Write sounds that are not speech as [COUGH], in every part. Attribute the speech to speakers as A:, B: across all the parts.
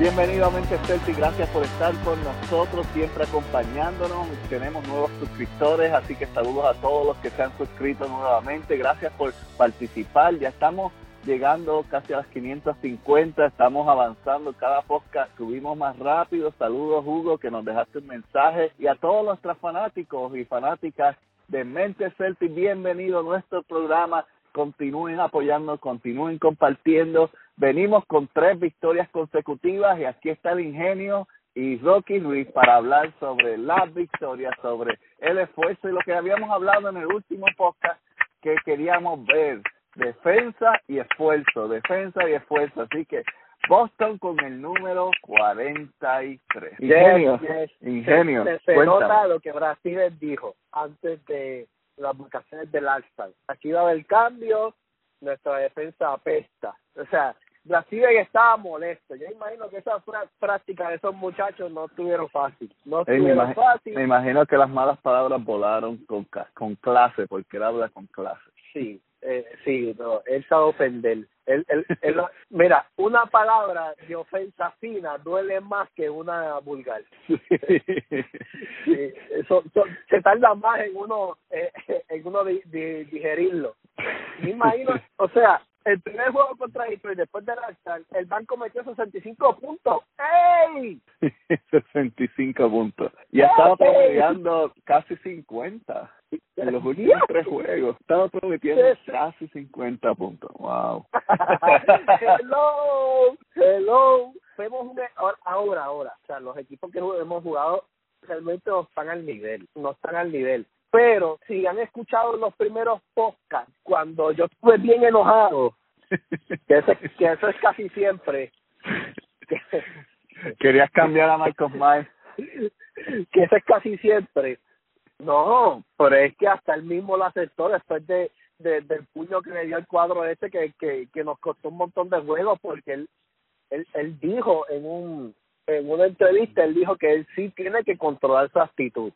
A: Bienvenido a Mente Celtic, gracias por estar con nosotros, siempre acompañándonos. Tenemos nuevos suscriptores, así que saludos a todos los que se han suscrito nuevamente. Gracias por participar. Ya estamos llegando casi a las 550, estamos avanzando cada podcast, subimos más rápido. Saludos Hugo, que nos dejaste un mensaje. Y a todos nuestros fanáticos y fanáticas de Mente Celtic, bienvenido a nuestro programa. Continúen apoyando, continúen compartiendo Venimos con tres victorias consecutivas y aquí está el ingenio y Rocky Luis para hablar sobre las victorias, sobre el esfuerzo y lo que habíamos hablado en el último podcast que queríamos ver, defensa y esfuerzo, defensa y esfuerzo. Así que Boston con el número 43.
B: Ingenio, ingenio. Se, nota lo que Brasil dijo antes de las vacaciones del All-Star. Aquí va a haber cambio, nuestra defensa apesta. O sea, Brasil estaba molesto. Yo imagino que esa práctica de esos muchachos no estuvieron fácil. No estuvieron
A: me
B: fácil.
A: Me imagino que las malas palabras volaron con, con clase, porque él habla con clase.
B: Sí, eh, sí, no, él sabe ofender. Él, él, él, [LAUGHS] mira, una palabra de ofensa fina duele más que una vulgar. [LAUGHS] Sí. eso, se tarda más en uno, eh, [LAUGHS] en uno digerirlo. Me imagino, o sea, el primer juego contra Detroit después de la el banco metió 65 puntos. ¡Ey! [LAUGHS]
A: 65 puntos. Y estaba promediando casi 50 en los últimos tres [LAUGHS] juegos. Estaba prometiendo casi 50 puntos. ¡Wow! [LAUGHS]
B: hello, hello. Vemos un, ahora, ahora. O sea, los equipos que hemos jugado realmente no están al nivel. No están al nivel pero si han escuchado los primeros podcasts, cuando yo estuve bien enojado, [LAUGHS] que eso, que eso es casi siempre. [LAUGHS]
A: Querías cambiar a Marcos [LAUGHS] Myers.
B: que eso es casi siempre. No, pero es que hasta él mismo lo aceptó después de, de del puño que le dio el cuadro ese que, que, que nos costó un montón de juegos porque él, él, él dijo en un en una entrevista, él dijo que él sí tiene que controlar su actitud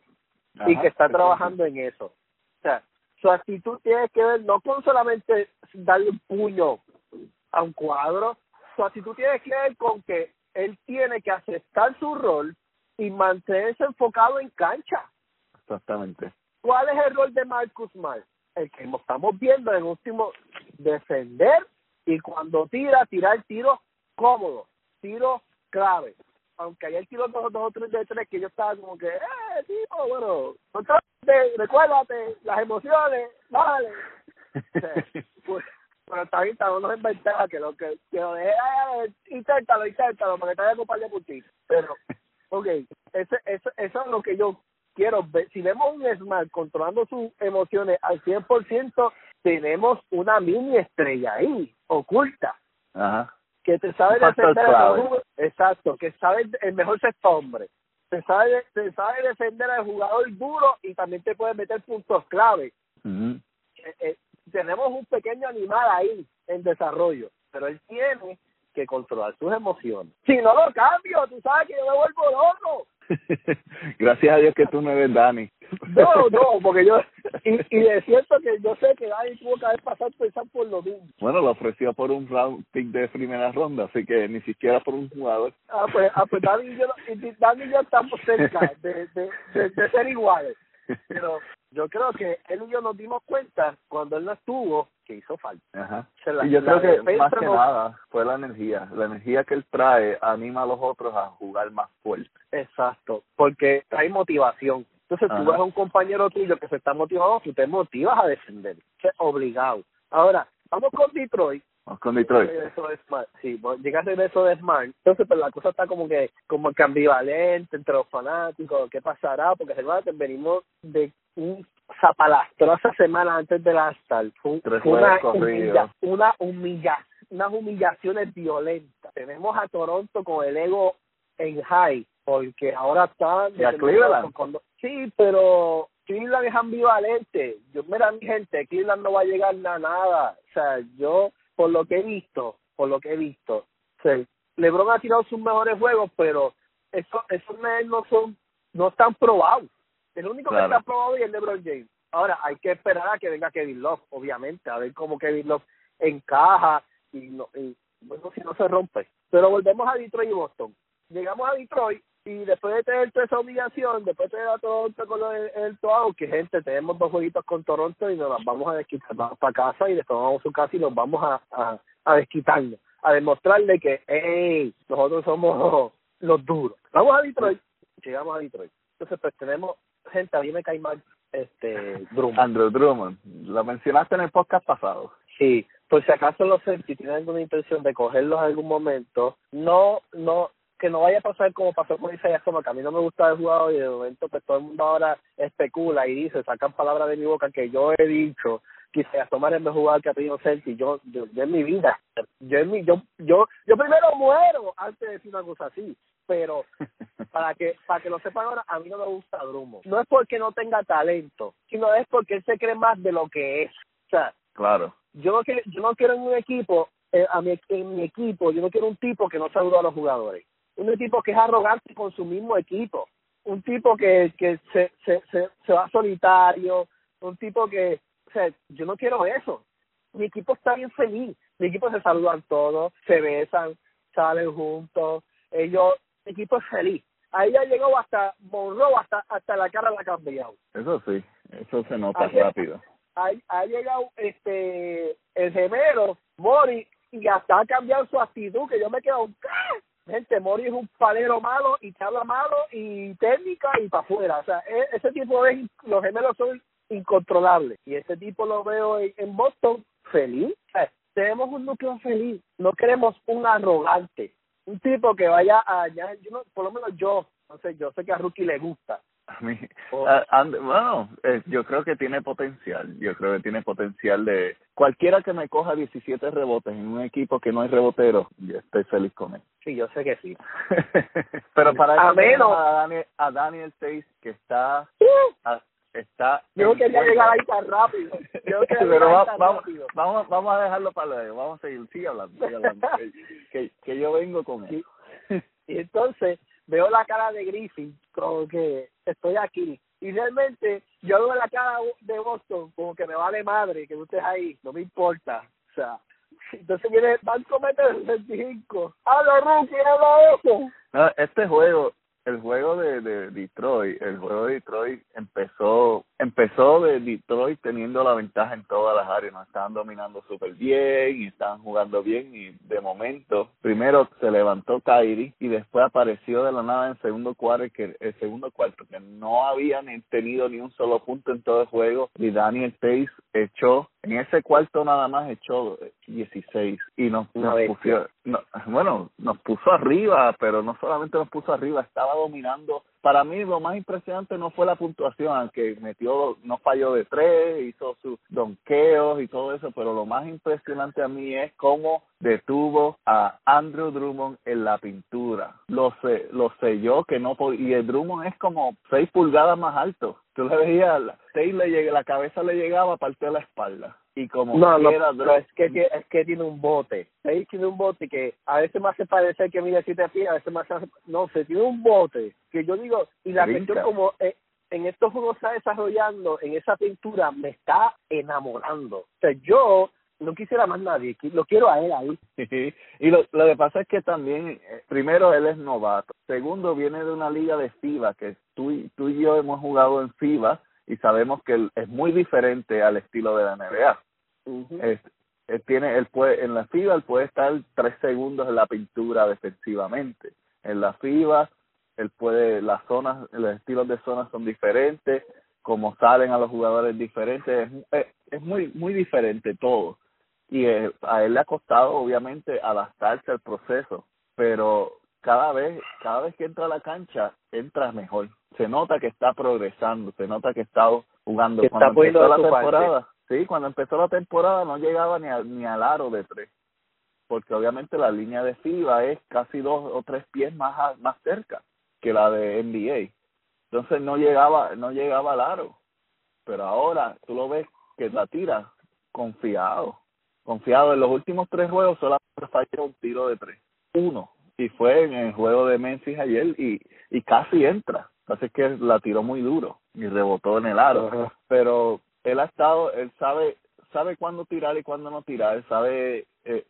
B: y que está trabajando en eso. O sea, su actitud tiene que ver no con solamente darle un puño a un cuadro, su actitud tiene que ver con que él tiene que aceptar su rol y mantenerse enfocado en cancha.
A: Exactamente.
B: ¿Cuál es el rol de Marcus Smart? El que estamos viendo en último, defender y cuando tira, tirar tiro cómodo, tiro clave aunque ayer tiró dos, dos o tres de tres que yo estaba como que, eh, tipo, bueno, recuérdate las emociones, vale. [LAUGHS] pues, pero está bien, estamos en ventaja que lo que, que lo deje, eh, inténtalo, inténtalo, para que te vaya a acompañar por ti. Pero, ok, ese, eso, eso es lo que yo quiero ver. Si vemos un Smart controlando sus emociones al 100%, tenemos una mini estrella ahí, oculta.
A: Ajá
B: que te sabe defender exacto, que sabe el mejor sexto hombre, te sabe, te sabe defender al jugador duro y también te puede meter puntos clave.
A: Eh,
B: eh, tenemos un pequeño animal ahí en desarrollo, pero él tiene que controlar sus emociones. Si no lo cambio, tú sabes que yo me vuelvo loco. [LAUGHS]
A: Gracias a Dios que tú no eres Dani.
B: No, no, porque yo, y, y es cierto que yo sé que Dani tuvo que haber pasado pensar por lo mismo.
A: Bueno, lo ofreció por un round pick de primera ronda, así que ni siquiera por un jugador.
B: Ah, pues, ah, pues Dani y yo, Dani y yo estamos cerca de, de, de, de ser iguales. Pero yo creo que él y yo nos dimos cuenta cuando él no estuvo que hizo falta.
A: Ajá. y yo creo que más que nada fue la energía. La energía que él trae anima a los otros a jugar más fuerte.
B: Exacto, porque trae motivación. Entonces tú ves a un compañero tuyo que se está motivado, tú te motivas a defender. Es obligado. Ahora, vamos con Detroit.
A: Vamos con Detroit.
B: Eso es Smart. Sí, llega a eso de Smart. Entonces, pues la cosa está como que como que ambivalente entre los fanáticos. ¿Qué pasará? Porque recuerda venimos de un zapalastro semana antes de la Star. Fue, una, humilla, una humilla, unas humillaciones violentas. Tenemos a Toronto con el ego en high, porque ahora está...
A: ¿Y a Cleveland?
B: sí, pero Cleveland es ambivalente. Yo, mira, mi gente, Cleveland no va a llegar a nada. O sea, yo, por lo que he visto, por lo que he visto, o LeBron ha tirado sus mejores juegos, pero eso, esos no son, no están probados. El único que está probado es el LeBron James. Ahora, hay que esperar a que venga Kevin Love, obviamente, a ver cómo Kevin Love encaja y, no, y bueno, si no se rompe. Pero volvemos a Detroit y Boston. Llegamos a Detroit y después de tener toda esa obligación, después de tener a Toronto con el, el que gente, tenemos dos jueguitos con Toronto y nos las vamos a desquitar, vamos para casa y después vamos a su casa y nos vamos a, a, a desquitarnos, a demostrarle que, hey, nosotros somos los duros. Vamos a Detroit, llegamos a Detroit. Entonces, pues tenemos gente, a mí me cae mal este Drummond.
A: Andrew Drummond, lo mencionaste en el podcast pasado.
B: Sí, por si acaso los si tienen alguna intención de cogerlos en algún momento, no, no, que no vaya a pasar como pasó con Isaías como que a mí no me gusta el jugador y de momento pues todo el mundo ahora especula y dice, sacan palabras de mi boca que yo he dicho que Isaías Tomás es el mejor jugador que ha tenido Celtic, yo, yo, yo en mi vida, yo en mi, yo, yo, yo primero muero antes de decir una cosa así, pero [LAUGHS] para que para que lo sepan ahora, a mí no me gusta Drumo. No es porque no tenga talento, sino es porque él se cree más de lo que es. O sea,
A: claro.
B: Yo no quiero, yo no quiero en un equipo, eh, a mi, en mi equipo, yo no quiero un tipo que no saluda a los jugadores un tipo que es arrogante con su mismo equipo, un tipo que, que se, se, se, se va solitario, un tipo que, o sea, yo no quiero eso. Mi equipo está bien feliz, mi equipo se saludan todos, se besan, salen juntos, ellos, mi equipo es feliz. Ahí ya llegó hasta Monroe, hasta, hasta la cara la ha cambiado.
A: Eso sí, eso se nota rápido.
B: Ha, llegado este el gemelo, Mori, y hasta ha cambiado su actitud, que yo me quedo, gente, Mori es un palero malo y te habla malo y técnica y para afuera. O sea, e, ese tipo de los gemelos son incontrolables. Y este tipo lo veo en, Boston feliz. tenemos un núcleo feliz. No queremos un arrogante. Un tipo que vaya allá, yo por lo menos yo, no sé, yo sé que a Rookie le gusta, [LAUGHS]
A: a mí, bueno, eh, yo creo que tiene potencial. Yo creo que tiene potencial de cualquiera que me coja 17 rebotes en un equipo que no hay rebotero, yo estoy feliz con él.
B: Sí, yo sé que sí. [LAUGHS]
A: Pero para
B: a menos
A: a Daniel, a Daniel Tays que está está
B: yo quería llegar ahí tan rápido. [LAUGHS] Yo
A: Pero vamos, vamos, vamos a dejarlo para luego. Vamos a seguir, sigue hablando, sigue hablando que, que, yo vengo con él.
B: y entonces veo la cara de Griffin como que estoy aquí. Y realmente yo veo la cara de Boston como que me vale madre que tú estés ahí, no me importa. O sea, [LAUGHS] entonces viene Banco Mete el 65. ¡Habla, Rookie! ¡Habla eso!
A: No, este juego, el juego de, de Detroit, el juego de Detroit empezó empezó de Detroit teniendo la ventaja en todas las áreas, nos estaban dominando súper bien y estaban jugando bien y de momento primero se levantó Kyrie y después apareció de la nada en segundo cuarto que el segundo cuarto que no habían tenido ni un solo punto en todo el juego y Daniel Pace echó en ese cuarto nada más echó 16 y nos, nos puso, bueno, nos puso arriba, pero no solamente nos puso arriba, estaba dominando. Para mí lo más impresionante no fue la puntuación, aunque metió, no falló de tres, hizo sus donqueos y todo eso, pero lo más impresionante a mí es cómo detuvo a Andrew Drummond en la pintura. Lo, sé, lo selló que no y el Drummond es como seis pulgadas más alto. Tú le veías, le la cabeza le llegaba parte de la espalda. Y como
B: no, no, es que es que tiene un bote. Seis tiene un bote que a veces me hace parecer que mide siete pies a veces me hace no sé tiene un bote que yo digo y la cuestión como eh, en estos juegos está desarrollando en esa pintura me está enamorando. O sea yo no quisiera más nadie, lo quiero a él ahí. [LAUGHS]
A: y lo, lo que pasa es que también, eh, primero, él es novato. Segundo, viene de una liga de FIBA, que tú, tú y yo hemos jugado en FIBA y sabemos que es muy diferente al estilo de la NBA. él tiene, él puede, en la FIBA él puede estar tres segundos en la pintura defensivamente. En la FIBA él puede, las zonas, los estilos de zonas son diferentes, como salen a los jugadores diferentes, es, es muy, muy diferente todo y eh, a él le ha costado obviamente adaptarse al proceso, pero cada vez, cada vez que entra a la cancha, entra mejor. Se nota que está progresando, se nota que está jugando. cuando empezó la temporada, sí, cuando empezó la temporada no llegaba ni, ni al aro de tres, porque obviamente la línea de FIBA es casi dos o tres pies más, más cerca que la de NBA. Entonces no llegaba, no llegaba al aro. Pero ahora tú lo ves que la tira confiado confiado. En los últimos tres juegos solo falló un tiro de tres. Uno. Y fue en el juego de Memphis ayer y, y casi entra. Así que la tiró muy duro y rebotó en el aro. Pero él ha estado, él sabe sabe cuándo tirar y cuándo no tirar, sabe eh,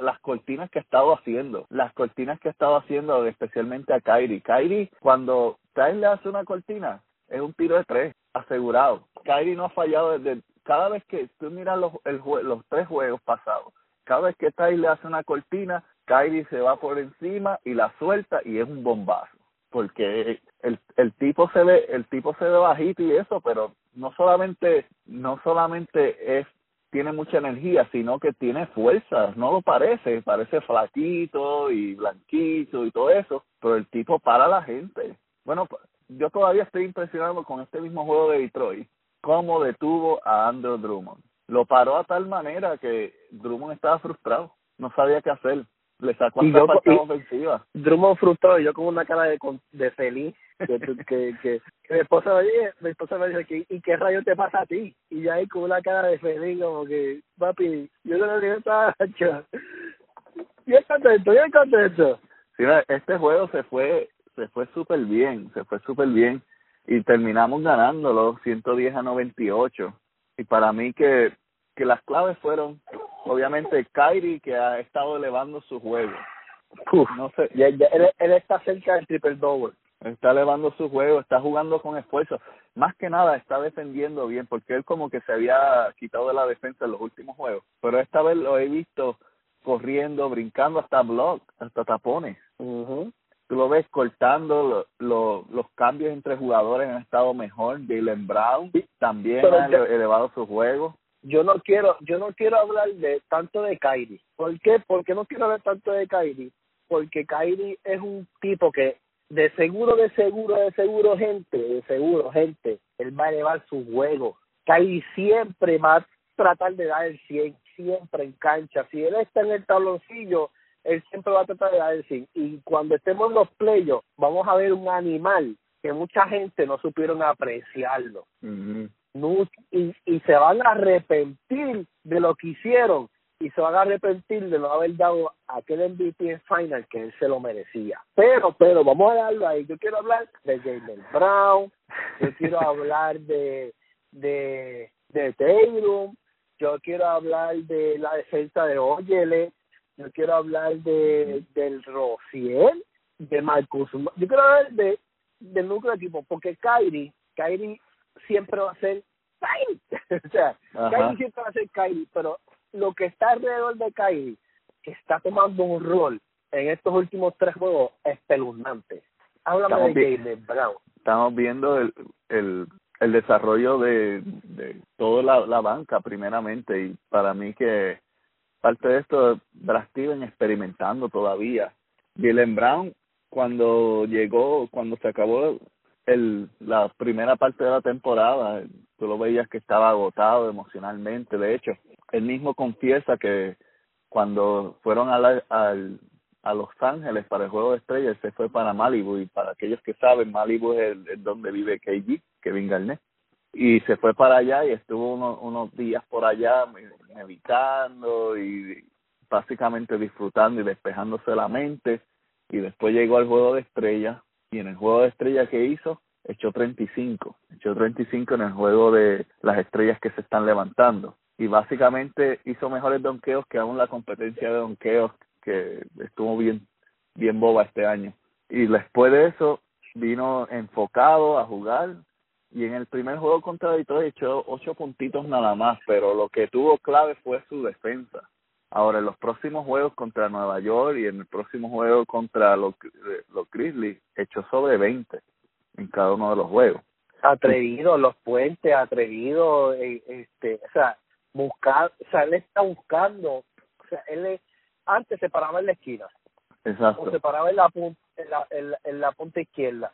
A: las cortinas que ha estado haciendo, las cortinas que ha estado haciendo especialmente a Kyrie. Kyrie, cuando Tyler le hace una cortina, es un tiro de tres, asegurado. Kyrie no ha fallado desde, cada vez que tú miras los, el, los tres juegos pasados, cada vez que Tyler le hace una cortina, Kyrie se va por encima y la suelta y es un bombazo. Porque el, el tipo se ve, el tipo se ve bajito y eso, pero no solamente, no solamente es tiene mucha energía, sino que tiene fuerza, no lo parece, parece flaquito y blanquito y todo eso, pero el tipo para la gente. Bueno, yo todavía estoy impresionado con este mismo juego de Detroit, cómo detuvo a Andrew Drummond. Lo paró a tal manera que Drummond estaba frustrado, no sabía qué hacer. Le sacó hasta yo, ofensiva.
B: Drummond frustrado y yo con una cara de, de feliz que, que, que, mi esposa me dice, mi esposa me dice ¿y qué rayo te pasa a ti? Y ya ahí con una cara de feliz como que, papi, yo no le estaba bien contento, bien contento.
A: Sí, este juego se fue, se fue súper bien, se fue súper bien y terminamos ganándolo 110 a 98 y para mí que que las claves fueron obviamente Kyrie que ha estado elevando su juego.
B: no sé, ya, ya él, él, está cerca del triple double
A: está elevando su juego, está jugando con esfuerzo. Más que nada está defendiendo bien, porque él como que se había quitado de la defensa en los últimos juegos. Pero esta vez lo he visto corriendo, brincando hasta block, hasta tapones. Tú lo ves cortando, lo, los cambios entre jugadores han estado mejor. Dylan Brown también ha elevado su juego.
B: Yo no quiero, yo no quiero hablar de tanto de Kyrie. ¿Por qué? Porque no quiero hablar tanto de Kyrie. Porque Kyrie es un tipo que de seguro, de seguro, de seguro, gente, de seguro, gente, él va a elevar su juego. Kyrie siempre va a tratar de dar el 100, siempre en cancha. Si él está en el tabloncillo, él siempre va a tratar de dar el 100. Y cuando estemos en los playos, vamos a ver un animal que mucha gente no supieron apreciarlo. y, y se van a arrepentir de lo que hicieron y se van a arrepentir de no haber dado aquel MVP en final que él se lo merecía. Pero, pero, vamos a darlo ahí. Yo quiero hablar de Jalen Brown, yo quiero hablar de, de, de Taylor, yo quiero hablar de la defensa de Oyele, yo quiero hablar de del Rociel, de Marcus, yo quiero hablar de del núcleo de equipo, porque Kyrie, Kyrie siempre va a ser Kyrie, [LAUGHS] o sea, Kyrie siempre va a ser Kyrie, pero lo que está alrededor de Kyrie está tomando un rol en estos últimos tres juegos espeluznante. Háblame de Brown.
A: Estamos viendo el, el, el desarrollo de, de toda la, la banca primeramente y para mí que parte de esto Brad Steven experimentando todavía. Jalen Brown cuando llegó, cuando se acabó el, la primera parte de la temporada, tú lo veías que estaba agotado emocionalmente. De hecho, él mismo confiesa que cuando fueron a, la, a Los Ángeles para el Juego de Estrellas, se fue para Malibu. Y para aquellos que saben, Malibu es, el, donde vive KG, Kevin Garnett. Y se fue para allá y estuvo unos, unos días por allá meditando y básicamente disfrutando y despejándose la mente. Y después llegó al Juego de Estrellas y en el juego de estrellas que hizo, echó 35, echó 35 en el juego de las estrellas que se están levantando. Y básicamente hizo mejores donkeos que aún la competencia de donkeos que estuvo bien, bien boba este año. Y después de eso vino enfocado a jugar y en el primer juego contra Detroit echó ocho puntitos nada más, pero lo que tuvo clave fue su defensa. Ahora, en los próximos juegos contra Nueva York y en el próximo juego contra los, los Grizzlies, echó sobre 20 en cada uno de los juegos.
B: Atrevido, los puentes, atrevido, eh, este, o sea, buscar, o sea, él está buscando, o sea, él antes se paraba en la esquina,
A: Exacto.
B: o se paraba en la punta, en la, en la, punta izquierda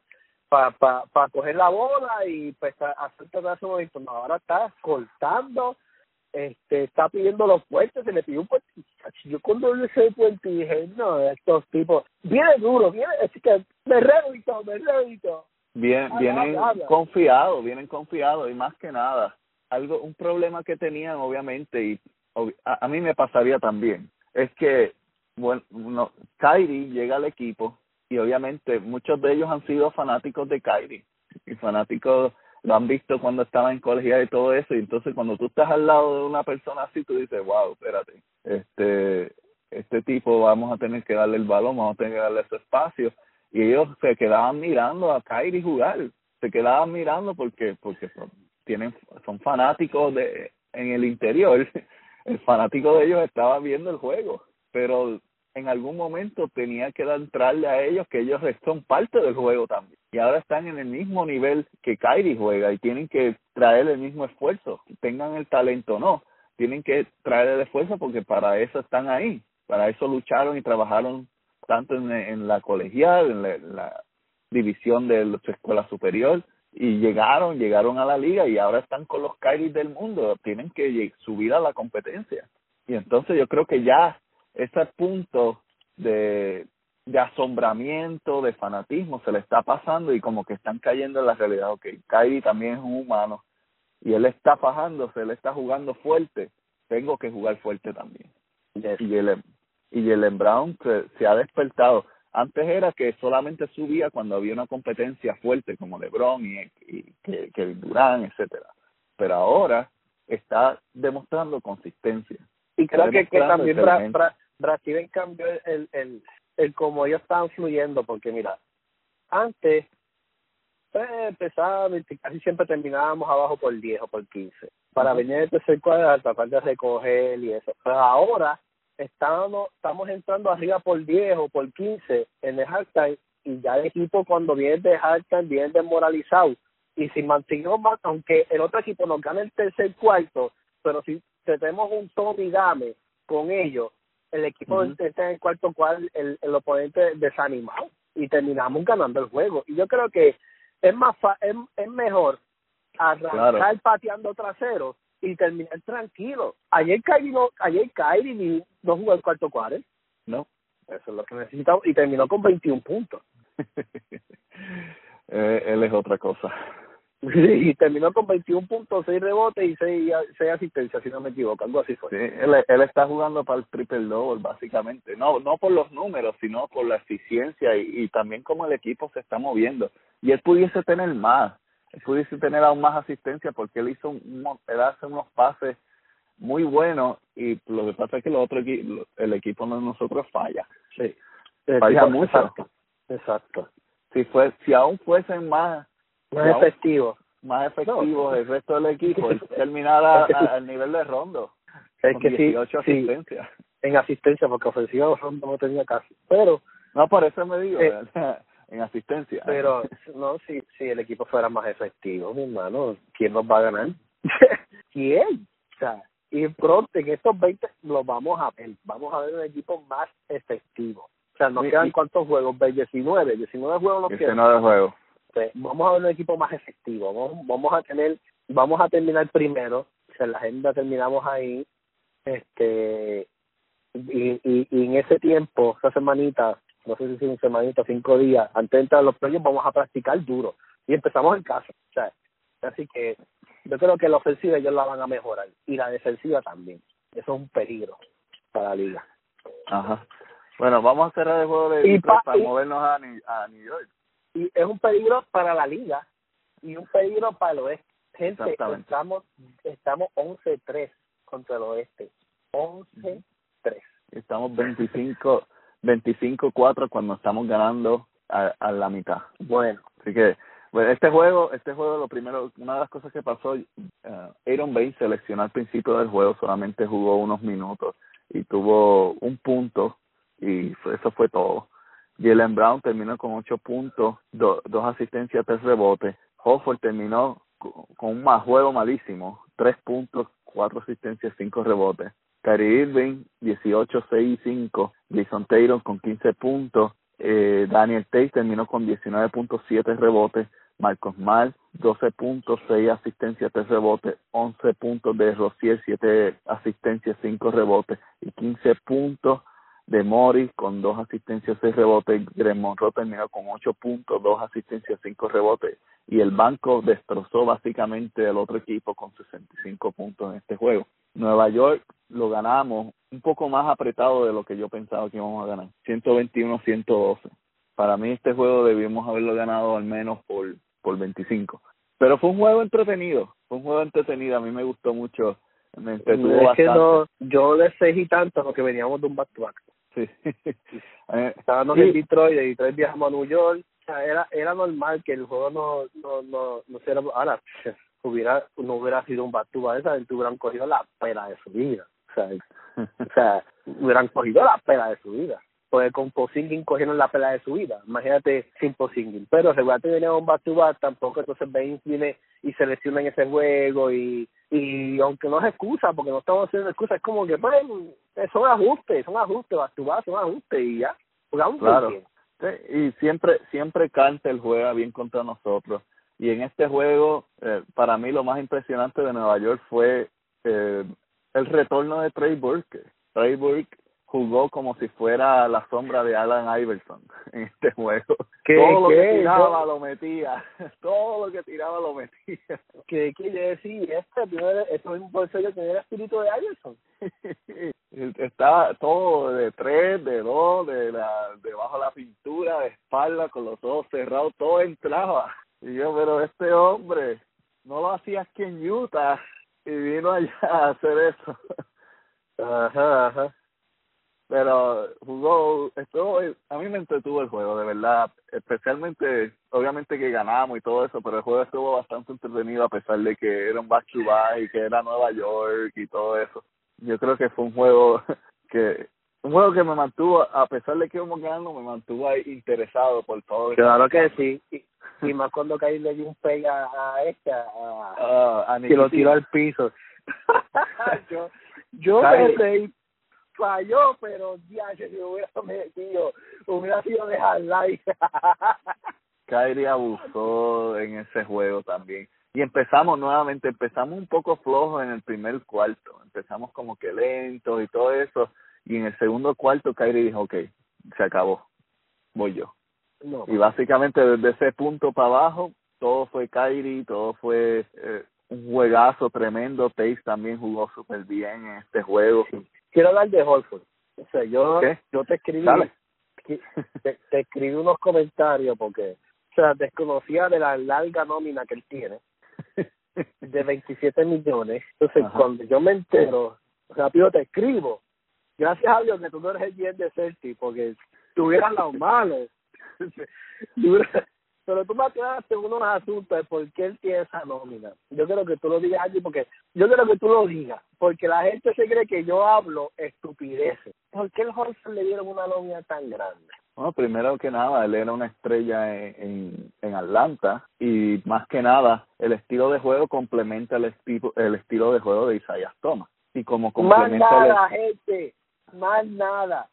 B: para pa, pa coger la bola y pues hacer todo ese movimiento. ahora está cortando, este, está pidiendo los puentes, se le pidió un puente. Yo cuando vi ese puente dije, no, estos tipos, viene duro, viene, es que me rehabilito, me rehabilito.
A: Bien, vienen confiados, vienen confiados y más que nada, algo, un problema que tenían obviamente y a, a mí me pasaría también, es que, bueno, no, Kyrie llega al equipo y obviamente muchos de ellos han sido fanáticos de Kyrie y fanáticos lo han visto cuando estaba en colegio y todo eso, y entonces cuando tú estás al lado de una persona así, tú dices, wow, espérate, este, este tipo vamos a tener que darle el balón, vamos a tener que darle su espacio. Y ellos se quedaban mirando a Kyrie jugar, se quedaban mirando porque porque son, tienen son fanáticos de en el interior. [LAUGHS] El fanático de ellos estaba viendo el juego, pero en algún momento tenía que entrarle a ellos que ellos son parte del juego también. Y ahora están en el mismo nivel que Kyrie juega y tienen que traer el mismo esfuerzo, tengan el talento o no, tienen que traer el esfuerzo porque para eso están ahí, para eso lucharon y trabajaron tanto en, en la colegial, en la, división de la escuela superior y llegaron, llegaron a la liga y ahora están con los Kyrie del mundo, tienen que subir a la competencia. Y entonces yo creo que ya ese punto de, de asombramiento, de fanatismo, se le está pasando y como que están cayendo en la realidad. Ok, Kyrie también es un humano y él está fajándose, él está jugando fuerte, tengo que jugar fuerte también. Y el y el Brown se, se, ha despertado. Antes era que solamente subía cuando había una competencia fuerte como LeBron y, y que, que Durán, etcétera. Pero ahora está demostrando consistencia.
B: Y creo que, que también Brasil en cambio el, el, el como ellos estaban fluyendo, porque mira, antes pues, empezábamos y casi siempre terminábamos abajo por 10 o por 15 para venir al tercer cuadro tratar de recoger y eso. Pero ahora estamos, estamos entrando arriba por 10 o por 15 en el halftime y ya el equipo cuando viene de halftime viene desmoralizado y si mantenemos más, aunque el otro equipo nos gane el tercer cuarto, pero si tenemos un Tommy Game con ellos, el equipo está en el cuarto cual el, el oponente desanimado y terminamos ganando el juego. Y yo creo que es más fa es, es mejor arrancar pateando trasero y terminar tranquilo. Ayer Kyrie no, ayer Kyrie no jugó el cuarto cuarto.
A: No.
B: Eso es lo que necesitamos y terminó con 21 puntos. [LAUGHS]
A: eh, él es otra cosa. [LAUGHS]
B: y terminó con 21 puntos, 6 rebotes y 6, asistencias, si no me equivoco, algo así fue.
A: Sí, él, él está jugando para el triple double, básicamente. No no por los números, sino por la eficiencia y, y también cómo el equipo se está moviendo. Y él pudiese tener más, él pudiese tener aún más asistencia porque él hizo un, él hace unos pases muy buenos y lo que pasa es que el otro equipo, el equipo de nosotros falla.
B: Sí. Falla mucho. Exacto. exacto.
A: Si, fue, si aún fuesen más
B: más efectivo.
A: Más efectivo el resto del equipo, [LAUGHS] terminara al nivel de Rondo.
B: Es que
A: 18 sí, asistencias.
B: en asistencia, porque ofensiva Rondo no tenía casi. Pero.
A: No, por eso me digo, eh, [LAUGHS] en asistencia.
B: Pero, no, si, si el equipo fuera más efectivo, mi hermano, ¿quién nos va a ganar? [LAUGHS] ¿Quién? O sea, y pronto en estos 20 lo vamos a ver. Vamos a ver un equipo más efectivo. O sea, nos quedan cuántos juegos, 19, 19 juegos nos quedan.
A: 19 juegos.
B: Pues, vamos a ver un equipo más efectivo, vamos, vamos a tener, vamos a terminar primero, o sea, la agenda terminamos ahí, este, y, y, y en ese tiempo, esa semanita, no sé si es una semanita, cinco días, antes de entrar a los premios, vamos a practicar duro, y empezamos en casa, o sea, así que yo creo que la ofensiva ellos la van a mejorar, y la defensiva también, eso es un peligro para la liga.
A: Ajá. Bueno, vamos a cerrar el juego de y para movernos a, a New York
B: y es un peligro para la liga y un peligro para el oeste. Gente, estamos estamos 11-3 contra el oeste. 11-3.
A: Estamos 25 25-4 cuando estamos ganando a, a, la mitad.
B: Bueno,
A: así que bueno, este juego, este juego lo primero, una de las cosas que pasó, uh, Aaron Baines seleccionó al principio del juego, solamente jugó unos minutos y tuvo un punto y eso fue todo. Jalen Brown terminó con ocho puntos, dos asistencias, tres rebotes. Hofford terminó con un más juego malísimo, tres puntos, cuatro asistencias, cinco rebotes. Kyrie Irving, 18, 6 y 5. Jason Taylor con 15 puntos. Eh, Daniel Tate terminó con 19.7 rebotes. Marcos Mal, 12 puntos, 6 asistencias, 3 rebotes. 11 puntos de Rosier, 7 asistencias, 5 rebotes. Y 15 puntos de Morris con dos asistencias, seis rebotes. Greg Monroe terminó con ocho puntos, dos asistencias, cinco rebotes. Y el banco destrozó básicamente el otro equipo con 65 puntos en este juego. Nueva York lo ganamos un poco más apretado de lo que yo pensaba que íbamos a ganar. 121-112. Para mí este juego debimos haberlo ganado al menos por, por 25. Pero fue un juego entretenido, fue un juego entretenido. A mí me gustó mucho Me
B: es que
A: bastante.
B: no, yo le seguí tanto porque veníamos de un back to back.
A: Sí. [LAUGHS] Eh,
B: Estábamos
A: sí.
B: en Detroit, de Detroit viajamos a New York. O sea, era, era normal que el juego no, no, no, no se ahora [LAUGHS] hubiera, no hubiera sido un back, esa gente hubieran cogido la pela de su vida. O sea, o sea, [LAUGHS] hubieran cogido la pela de su vida. Porque con Posingin cogieron la pela de su vida. Imagínate sin Posingin. Pero recuerda venía un back, tampoco entonces Baines viene y se lesiona en ese juego y y aunque no es excusa, porque no estamos haciendo excusa, es como que pues son ajustes, son ajustes, back to back, son ajustes y ya. Jugamos
A: Claro.
B: bien.
A: Sí, y siempre siempre Carter juega bien contra nosotros y en este juego eh, para mí lo más impresionante de Nueva York fue eh, el retorno de Trey Burke Trey Burke jugó como si fuera la sombra de Alan Iverson [LAUGHS] en este juego
B: ¿Qué-
A: todo lo que tiraba lo metía [LAUGHS] todo lo que tiraba lo metía [LAUGHS]
B: que yo decía, este tiene, esto mismo yo tenía el espíritu de Iverson.
A: estaba todo de tres, de dos, de la, debajo de la pintura, de espalda, con los ojos cerrados, todo entraba. Y yo, pero este hombre no lo hacía aquí en Utah y vino allá a hacer eso.
B: Ajá, ajá.
A: Pero jugó, estuvo, a mí me entretuvo el juego, de verdad, especialmente, obviamente que ganamos y todo eso, pero el juego estuvo bastante entretenido a pesar de que era un back to back y que era Nueva York y todo eso. Yo creo que fue un juego [LAUGHS] que, un juego que me mantuvo, a pesar de que íbamos ganando, me mantuvo ahí interesado por todo.
B: Claro que sí. Y, y más cuando Caí le dio un pega a a,
A: pasando. Ah, a
B: que lo tiró al piso. [LAUGHS] yo yo me
A: Kyrie.
B: reí, falló, pero ya, si hubiera metido, hubiera sido dejar like. [LAUGHS]
A: Kyrie abusó en ese juego también. Y empezamos nuevamente, empezamos un poco flojos en el primer cuarto, empezamos como que lentos y todo eso, y en el segundo cuarto Kyrie dijo, ok, se acabó, voy yo.
B: no,
A: Y básicamente desde ese punto para abajo, todo fue Kyrie, todo fue eh, un juegazo tremendo, Pace también jugó súper bien en este juego.
B: Quiero hablar de Holford. O sea, yo, yo te escribí, [LAUGHS] te, te escribí unos comentarios porque, o sea, desconocía de la larga nómina que él tiene, [LAUGHS] de 27 millones. Entonces,
A: Ajá.
B: cuando yo me entero, rápido te escribo. Gracias a Dios que tú no eres el bien de Celtic, porque tuvieras los malos. [LAUGHS] Pero tú me aclaraste unos asuntos de por qué él tiene esa nómina. Yo quiero que tú lo digas aquí, porque yo quiero que tú lo digas, porque la gente se cree que yo hablo estupideces. ¿Por qué el Horford le dieron una nómina tan grande?
A: Bueno, primero que nada, él era una estrella en, en, en Atlanta y más que nada, el estilo de juego complementa el, estilo el estilo de juego de Isaiah Thomas. Y como
B: Más
A: complementa el-
B: nada, gente, más nada.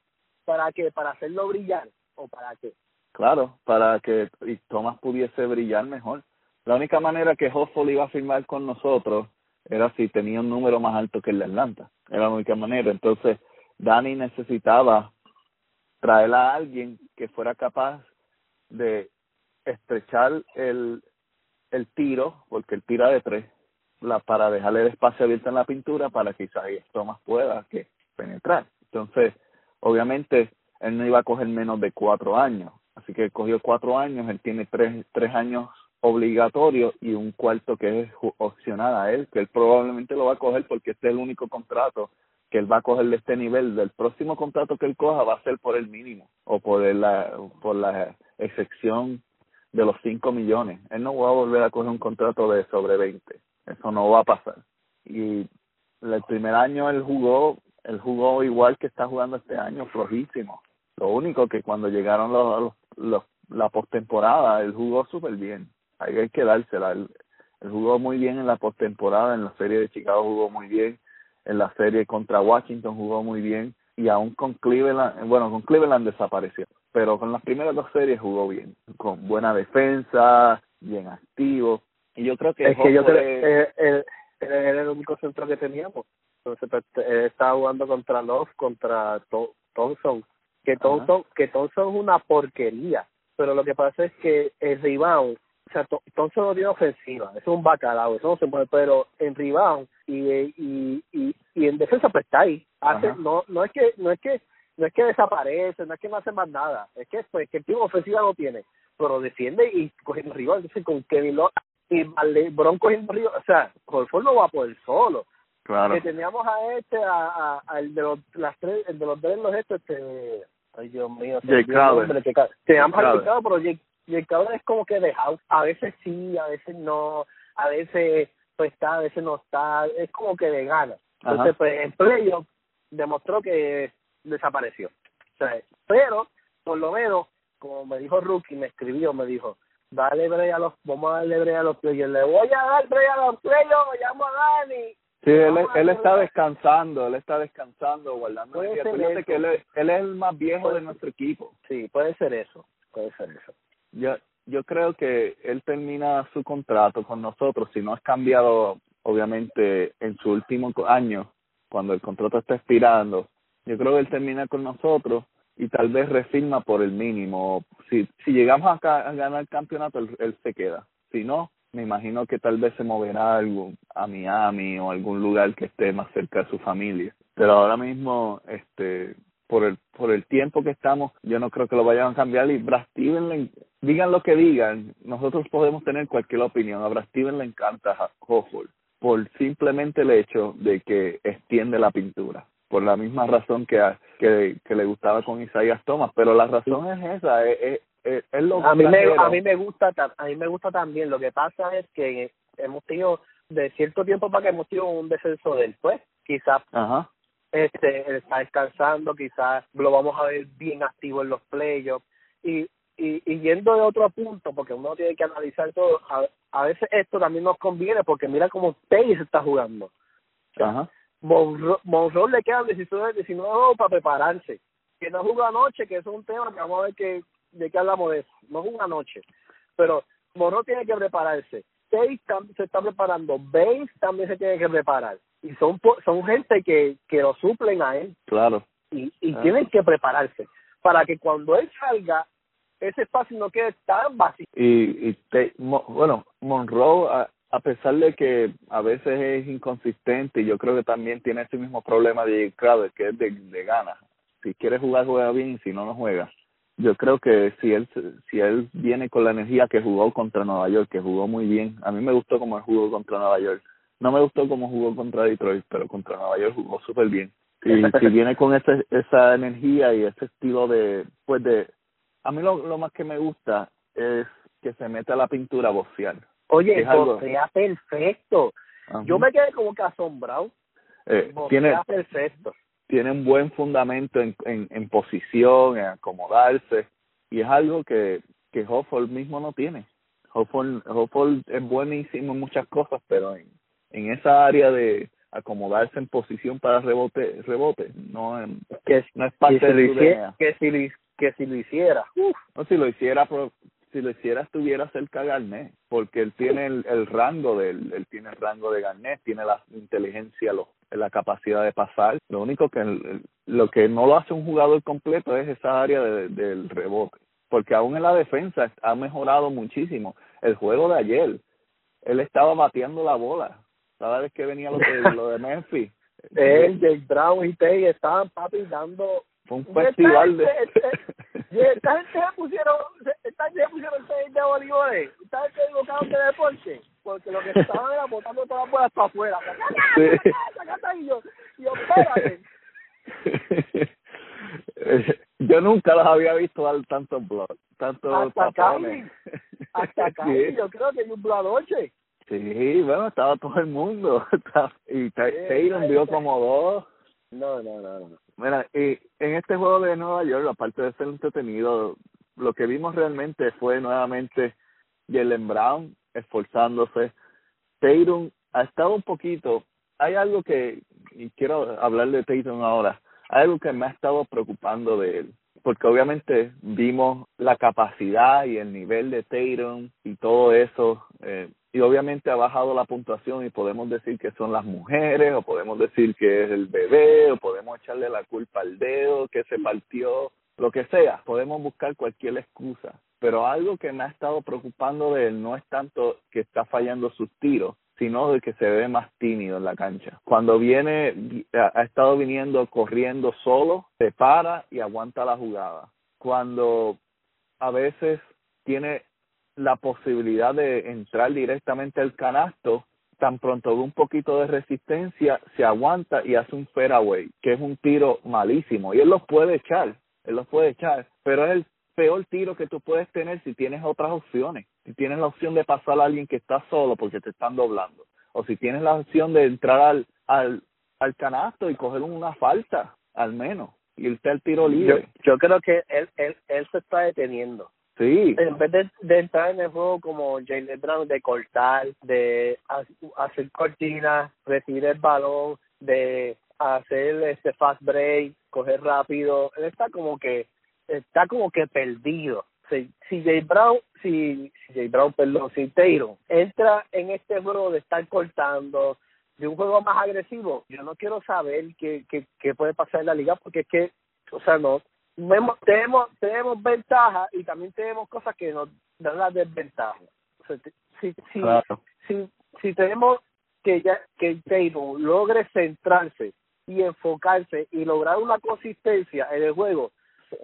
B: ¿Para qué? ¿Para hacerlo brillar? ¿O para qué?
A: Claro, para que Thomas pudiese brillar mejor. La única manera que Hofford iba a firmar con nosotros era si tenía un número más alto que el de Atlanta. Era la única manera. Entonces, Dani necesitaba traer a alguien que fuera capaz de estrechar el, el tiro, porque él tira de tres, la, para dejarle el espacio abierto en la pintura para que Isaías Thomas pueda que penetrar. Entonces, obviamente, él no iba a coger menos de cuatro años. Así que cogió cuatro años, él tiene tres, tres años obligatorios y un cuarto que es opcional a él, que él probablemente lo va a coger porque este es el único contrato que él va a coger de este nivel. Del próximo contrato que él coja va a ser por el mínimo o por la, por la excepción de los cinco millones. Él no va a volver a coger un contrato de sobre 20. Eso no va a pasar. Y el primer año él jugó, él jugó igual que está jugando este año, flojísimo. Lo único que cuando llegaron los, los, los la postemporada, él jugó súper bien. Ahí hay que dársela. Él, él jugó muy bien en la postemporada, en la serie de Chicago jugó muy bien, en la serie contra Washington jugó muy bien y aún con Cleveland, bueno, con Cleveland desapareció, pero con las primeras dos series jugó bien, con buena defensa, bien activo. Y yo creo que
B: es que yo creo
A: es-
B: eh, eh, él era el único centro que teníamos. Entonces, pues, él estaba jugando contra Love, contra Thompson. Que Thompson, que Thompson es una porquería. Pero lo que pasa es que el rebound, o sea, Thompson no tiene ofensiva, es un bacalao, eso no se puede, pero en rebound y, y, y, y en defensa pues está ahí. Hace,
A: Ajá.
B: no, no es que, no es que, no es que desaparece, no es que no hace más nada, es que pues que el tipo ofensiva no tiene, pero defiende y cogiendo rebound, entonces con Kevin Love y LeBron cogiendo rebound, o sea, Horford no va por él solo.
A: Claro.
B: Que teníamos a este, a, a, el de los, las tres, el de los tres, los estos, este, ay Dios mío,
A: Jake
B: me
A: Crowder.
B: teníamos a
A: Crowder,
B: pero Jake, Jake Crowder es como que dejado, a veces sí, a veces no, a veces pues está, a veces no está, es como que de gana. Entonces,
A: Ajá.
B: pues en playoff demostró que desapareció. O sea, pero, por lo menos, como me dijo Rookie, me escribió, me dijo, dale break a los, vamos a darle break a los players, le voy a dar break a los players, llamo a Dani.
A: Sí, él, está descansando, él está descansando, guardando
B: Puede
A: energía.
B: ser
A: Acuérdate que él es, él es el más viejo
B: Puede
A: de nuestro equipo.
B: Sí, puede ser eso, puede ser eso.
A: Yo, yo creo que él termina su contrato con nosotros, si no es cambiado, obviamente, en su último año, cuando el contrato está expirando, yo creo que él termina con nosotros y tal vez refirma por el mínimo. Si, si llegamos a, a ganar el campeonato, él, él se queda. Si no, me imagino que tal vez se moverá a, algún, a Miami o algún lugar que esté más cerca de su familia. Pero ahora mismo, este, por el por el tiempo que estamos, yo no creo que lo vayan a cambiar. Y Brad le- digan lo que digan, nosotros podemos tener cualquier opinión. A Brad le encanta Hofford por simplemente el hecho de que extiende la pintura. Por la misma razón que, a- que, que le gustaba con Isaías Thomas. Pero la razón es esa, es, es, es, es lo
B: A mí me, a mí me gusta, ta- a mí me gusta también. Lo que pasa es que hemos tenido de cierto tiempo para que hemos tenido un descenso del pues, quizás
A: Ajá.
B: este él está descansando, quizás lo vamos a ver bien activo en los playoffs y y, y yendo de otro punto, porque uno tiene que analizar todo, a, a veces esto también nos conviene porque mira cómo Page está jugando.
A: Ajá.
B: Monroe, Monroe le quedan 19, 19 juegos para prepararse. Que no jugó anoche, que eso es un tema que vamos a ver que, de qué hablamos de eso. No jugó anoche. Pero Monroe tiene que prepararse. Tate tam- se está preparando. Baines también se tiene que preparar. Y son son gente que, que lo suplen a él
A: Claro.
B: y, y
A: Ah.
B: tienen que prepararse para que cuando él salga, ese espacio no quede tan vacío.
A: y, y te- Mo- bueno Monroe a, a pesar de que a veces es inconsistente yo creo que también tiene ese mismo problema de Crowder que es de, de ganas si quiere jugar juega bien y si no no juega yo creo que si él si él viene con la energía que jugó contra Nueva York que jugó muy bien a mí me gustó como él jugó contra Nueva York no me gustó como jugó contra Detroit pero contra Nueva York jugó súper bien y si viene con ese, esa energía y ese estilo de pues de a mí lo, lo más que me gusta es que se mete a la pintura a boxear.
B: Oye, boxea perfecto.
A: Ajá.
B: Yo me quedé como que asombrado.
A: Eh, tiene,
B: perfecto.
A: Tiene un buen fundamento en, en, en posición, en acomodarse, y es algo que, que Hofford mismo no tiene. Hofford, Hofford es buenísimo en muchas cosas, pero en, en esa área de acomodarse en posición para rebote, rebote no, en-
B: Que,
A: no es parte de
B: hiciera, que si lo, que si lo hiciera. Uf,
A: No, si lo hiciera, pro- si lo hiciera estuviera cerca de Garnett, porque él tiene el, el rango de él, él tiene el rango de Garnett, tiene la inteligencia, lo- la capacidad de pasar. Lo único que lo que no lo hace un jugador completo es esa área de- del rebote, porque aún en la defensa ha mejorado muchísimo. El juego de ayer, él estaba bateando la bola. Cada vez que venía lo de, lo de [LAUGHS] Memphis,
B: él, Jake Brown y Tay estaban papi dando
A: fue un festival de...
B: y [LAUGHS] esta gente se pusieron esta gente se pusieron seis de voleibol esta gente equivocaron de deporte porque lo que estaban era botando todas las bolas para afuera
A: Sí.
B: Y yo y yo espérate [LAUGHS]
A: Eh, yo nunca los había visto dar tantos blogs, tantos
B: Hasta
A: tapones.
B: hasta acá [LAUGHS]
A: Sí.
B: yo creo que hay un anoche
A: Sí, bueno, estaba todo el mundo. Y Ta-
B: Sí, sí.
A: como dos.
B: no no no no
A: Mira, y en este juego de Nueva York, aparte de ser entretenido, lo que vimos realmente fue nuevamente Jalen Brown esforzándose. Tatum ha estado un poquito. Hay algo que, y quiero hablar de Tatum ahora, hay algo que me ha estado preocupando de él. Porque obviamente vimos la capacidad y el nivel de Tatum y todo eso. Eh, y obviamente ha bajado la puntuación y podemos decir que son las mujeres o podemos decir que es el bebé o podemos echarle la culpa al dedo que se partió, lo que sea, podemos buscar cualquier excusa. Pero algo que me ha estado preocupando de él no es tanto que está fallando sus tiros, sino de que se ve más tímido en la cancha. Cuando viene, ha estado viniendo corriendo solo, se para y aguanta la jugada. Cuando a veces tiene la posibilidad de entrar directamente al canasto, tan pronto ve un poquito de resistencia, se aguanta y hace un fairway, que es un tiro malísimo. Y él los puede echar, él los puede echar, pero es el peor tiro que tú puedes tener si tienes otras opciones. Si tienes la opción de pasar a alguien que está solo porque te están doblando. O si tienes la opción de entrar al, al, al canasto y coger una falta, al menos, y irte al tiro libre.
B: Yo, yo creo que él, él, él se está deteniendo.
A: Sí.
B: En vez de, de entrar en el juego como Jalen Brown, de cortar, de hacer cortinas, recibir el balón, de hacer este fast break, coger rápido, él está como que está como que perdido. Si, si Jay Brown, si, si Jay Brown, perdón, si Taylor entra en este juego de estar cortando, de un juego más agresivo, yo no quiero saber qué, qué, qué puede pasar en la liga porque es que, o sea, no, tenemos, tenemos ventajas y también tenemos cosas que nos dan la desventaja. O sea, si, si, si, si tenemos que ya que Taylor logre centrarse y enfocarse y lograr una consistencia en el juego,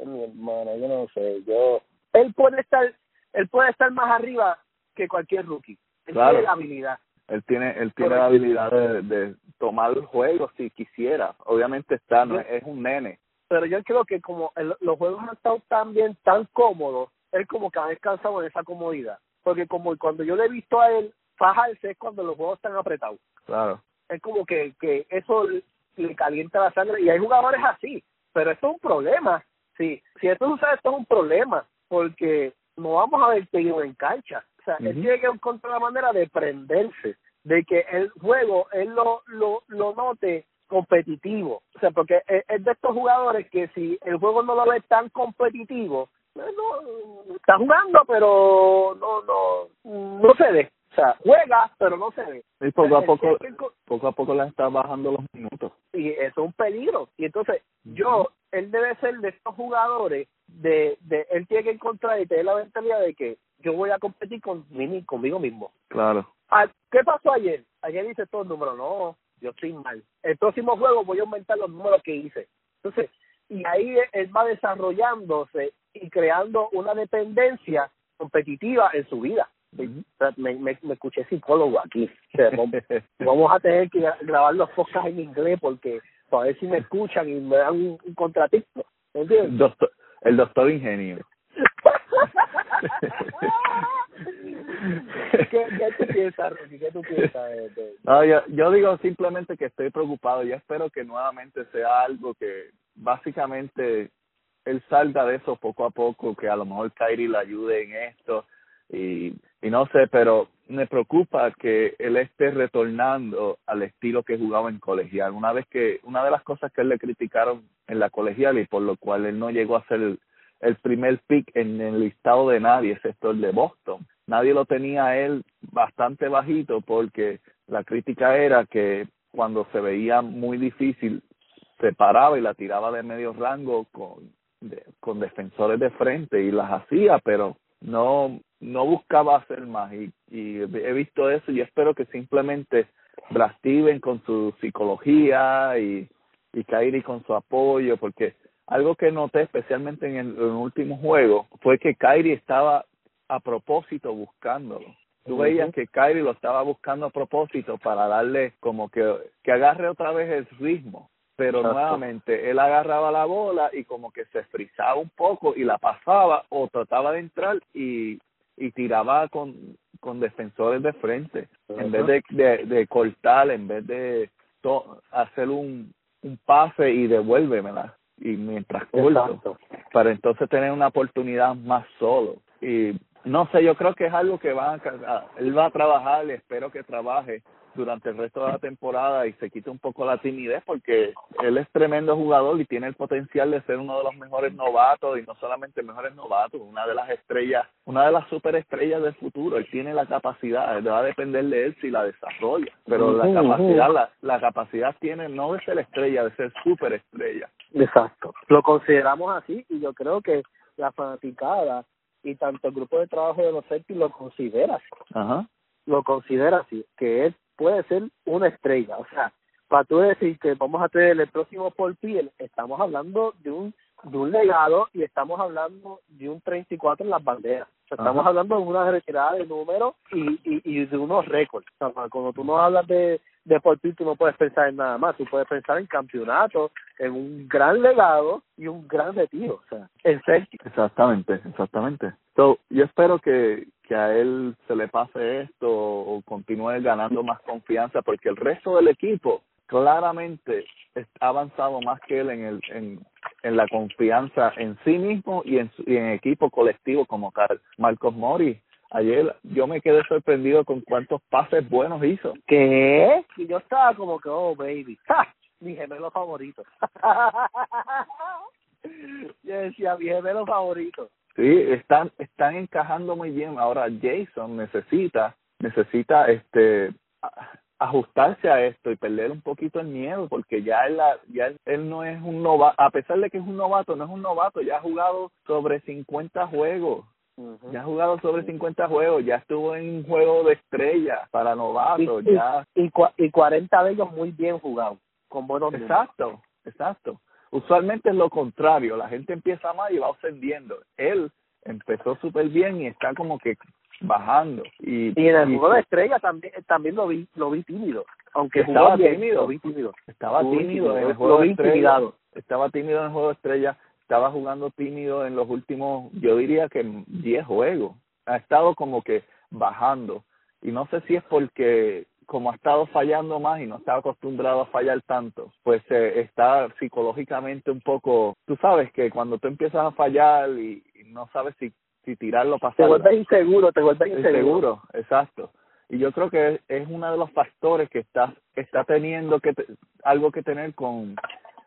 B: mi hermano, yo no sé, yo él puede estar él puede estar más arriba que cualquier rookie. Él tiene la habilidad.
A: Él tiene él tiene la habilidad de, de tomar el juego si quisiera. Obviamente está no, es un nene.
B: Pero yo creo que como el, los juegos han estado tan bien, tan cómodos, él como que ha descansado en esa comodidad. Porque como cuando yo le he visto a él fajarse es cuando los juegos están apretados.
A: Claro.
B: Es como que, que eso le calienta la sangre y hay jugadores así. Pero esto es un problema Sí, si esto sucede, esto es un problema, porque no vamos a ver seguido en cancha. O sea, él tiene que encontrar la manera de prenderse, de que el juego él lo, lo, lo note competitivo. O sea, porque es de estos jugadores que si el juego no lo ve tan competitivo, no, está jugando, pero no, no, no se ve. O sea, juega, pero no se ve.
A: Y poco a poco, poco a poco le está bajando los minutos.
B: Y eso es un peligro. Y entonces, yo, él debe ser de estos jugadores, de, de él tiene que encontrar y tener la mentalidad de que yo voy a competir con conmigo mismo.
A: Claro.
B: Ah, ¿Qué pasó ayer? Ayer hice todos los números. No, yo estoy mal. El próximo juego voy a aumentar los números que hice. Entonces, y ahí él va desarrollándose y creando una dependencia competitiva en su vida me, me, me, escuché psicólogo aquí. [LAUGHS] vamos, a tener que grabar los podcasts en inglés porque para ver si me escuchan y me dan un, un contratito.
A: El doctor, el doctor ingenio. [LAUGHS]
B: ¿Qué, ¿Qué, tú piensas, Rocky? ¿Qué tú piensas?
A: No, yo, yo digo simplemente que estoy preocupado. y espero que nuevamente sea algo que básicamente él salga de eso poco a poco, que a lo mejor Kyrie le ayude en esto y, y no sé, pero me preocupa que él esté retornando al estilo que jugaba en colegial. Una vez que, una de las cosas que él le criticaron en la colegial y por lo cual él no llegó a ser el, primer pick en el listado de nadie, excepto el de Boston. Nadie lo tenía a él bastante bajito porque la crítica era que cuando se veía muy difícil se paraba y la tiraba de medio rango con, con defensores de frente y las hacía, pero no no buscaba hacer más y, y he visto eso y espero que simplemente Brastiven con su psicología y, y Kairi con su apoyo porque algo que noté especialmente en el, último juego fue que Kairi estaba a propósito buscándolo. Tú veías que Kairi lo estaba buscando a propósito para darle como que, que agarre otra vez el ritmo pero nuevamente él agarraba la bola y como que se frizaba un poco y la pasaba o trataba de entrar y, y tiraba con, con defensores de frente en vez de, de, de, cortar, en vez de hacer un, un pase y devuélvemela y mientras corto. Para entonces tener una oportunidad más solo. Y no sé yo creo que es algo que va a, él va a trabajar y espero que trabaje durante el resto de la temporada y se quite un poco la timidez porque él es tremendo jugador y tiene el potencial de ser uno de los mejores novatos y no solamente mejores novatos, una de las estrellas, una de las superestrellas del futuro. Él tiene la capacidad, va a depender de él si la desarrolla, pero la capacidad, la, la capacidad tiene no de ser estrella, de ser superestrella.
B: Exacto. Lo consideramos así y yo creo que la fanaticada y tanto el grupo de trabajo de los Celtics lo considera así.
A: Ajá.
B: Lo considera así, que es puede ser una estrella. O sea, para tú decir que vamos a tener el próximo Paul Piel, estamos hablando de un de un legado y estamos hablando de un 34 en las banderas. Estamos hablando de una retirada de números y, y, y de unos récords. cuando tú no hablas de, de por tú no puedes pensar en nada más. Tú puedes pensar en campeonato, en un gran legado y un gran retiro. O sea, en.
A: Exactamente, exactamente. So, yo espero que, que a él se le pase esto o continúe ganando más confianza porque el resto del equipo claramente ha avanzado más que él en el en, en la confianza en sí mismo y en, y en equipo colectivo como Carl. Marcos Mori ayer yo me quedé sorprendido con cuántos pases buenos hizo.
B: ¿Qué? Y yo estaba como que, oh, baby, [LAUGHS] ¡Ja! mi gemelo favorito. [LAUGHS] yo decía, mi gemelo favorito.
A: Sí, están, están encajando muy bien. Ahora Jason necesita, necesita este ajustarse a esto y perder un poquito el miedo porque ya él, ya él, no es un novato, a pesar de que es un novato, no es un novato, ya ha jugado sobre 50 juegos. Ya ha jugado sobre 50 juegos, ya estuvo en un juego de estrella para novatos, ya.
B: Y, y 40 de ellos muy bien jugados, con buenos
A: Exacto, exacto. Usualmente es lo contrario, la gente empieza mal y va ascendiendo. Él empezó súper bien y está como que bajando. Y,
B: y en el juego de estrella también también lo vi lo vi tímido, aunque
A: estaba
B: tímido,
A: lo vi tímido. Estaba tímido, en el juego de estrella. Estaba tímido en el juego de estrella, estaba jugando tímido en los últimos, yo diría que 10 juegos. Ha estado como que bajando. Y no sé si es porque como ha estado fallando más y no está acostumbrado a fallar tanto, pues eh, está psicológicamente un poco, tú sabes que cuando tú empiezas a fallar y, no sabes si, si tirarlo para
B: Te vuelves inseguro, te vuelves inseguro.
A: exacto. Y yo creo que es, uno de los factores que está, está teniendo que algo que tener con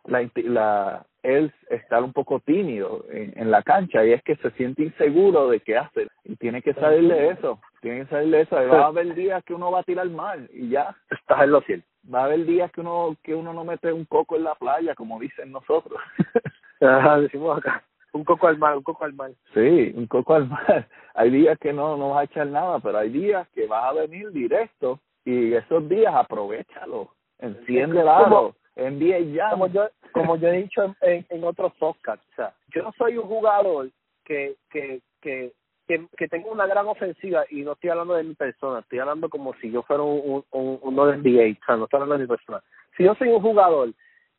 A: la, la él estar un poco tímido en, en, la cancha y es que se siente inseguro de qué hace y tiene que salir de eso tiene que salir de eso. Va a haber días que uno va a tirar mal y ya.
B: Estás en lo cierto.
A: Va a haber días que uno que uno no mete un coco en la playa, como dicen nosotros.
B: decimos acá. Un coco al mar, un coco al mar.
A: Sí, un coco al mar. [LAUGHS] Hay días que no, no vas a echar nada, pero hay días que vas a venir directo y esos días aprovechalo. Enciende el aro, envía ya.
B: Como yo, como yo he dicho en, en, otros podcasts, o sea, yo soy un jugador que, que, que que, que tengo una gran ofensiva y no estoy hablando de mi persona, estoy hablando como si yo fuera un, un, uno de NBA, o sea, no estoy hablando de mi persona. Si yo soy un jugador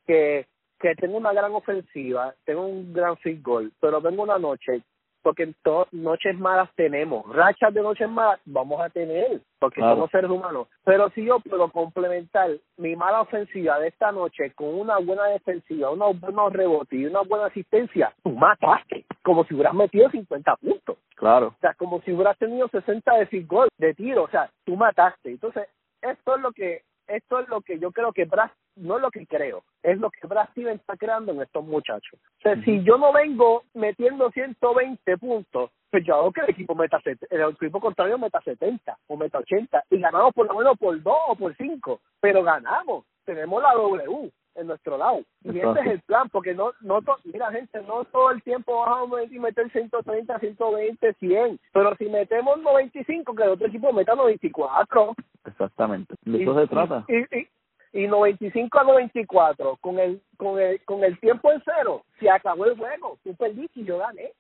B: que, que tengo una gran ofensiva, tengo un gran field goal, pero vengo una noche porque en noches malas tenemos, rachas de noches malas vamos a tener, porque somos seres humanos. Pero si yo puedo complementar mi mala ofensiva de esta noche con una buena defensiva, unos buenos rebotes y una buena asistencia, tú mataste, como si hubieras metido 50 puntos.
A: Claro.
B: O sea, como si hubieras tenido 60 de field goal, de tiro, o sea, tú mataste. Entonces, esto es lo que esto es lo que yo creo que Brad, no es lo que creo, es lo que Brad Steven está creando en estos muchachos. O sea, si yo no vengo metiendo 120 puntos, pues yo hago que el equipo meta el equipo contrario meta 70 o meta 80 y ganamos por lo menos por 2 o por 5, pero ganamos, tenemos la W en nuestro lado. Y ese es el plan, porque no, no mira gente, no todo el tiempo vamos a meter 130, 120, 100, pero si metemos 95, que el otro equipo meta 94.
A: Exactamente, de eso se trata.
B: Y, y, y 95 a 94, con el, con el, con el tiempo en cero, se acabó el juego, tú perdiste y yo gané.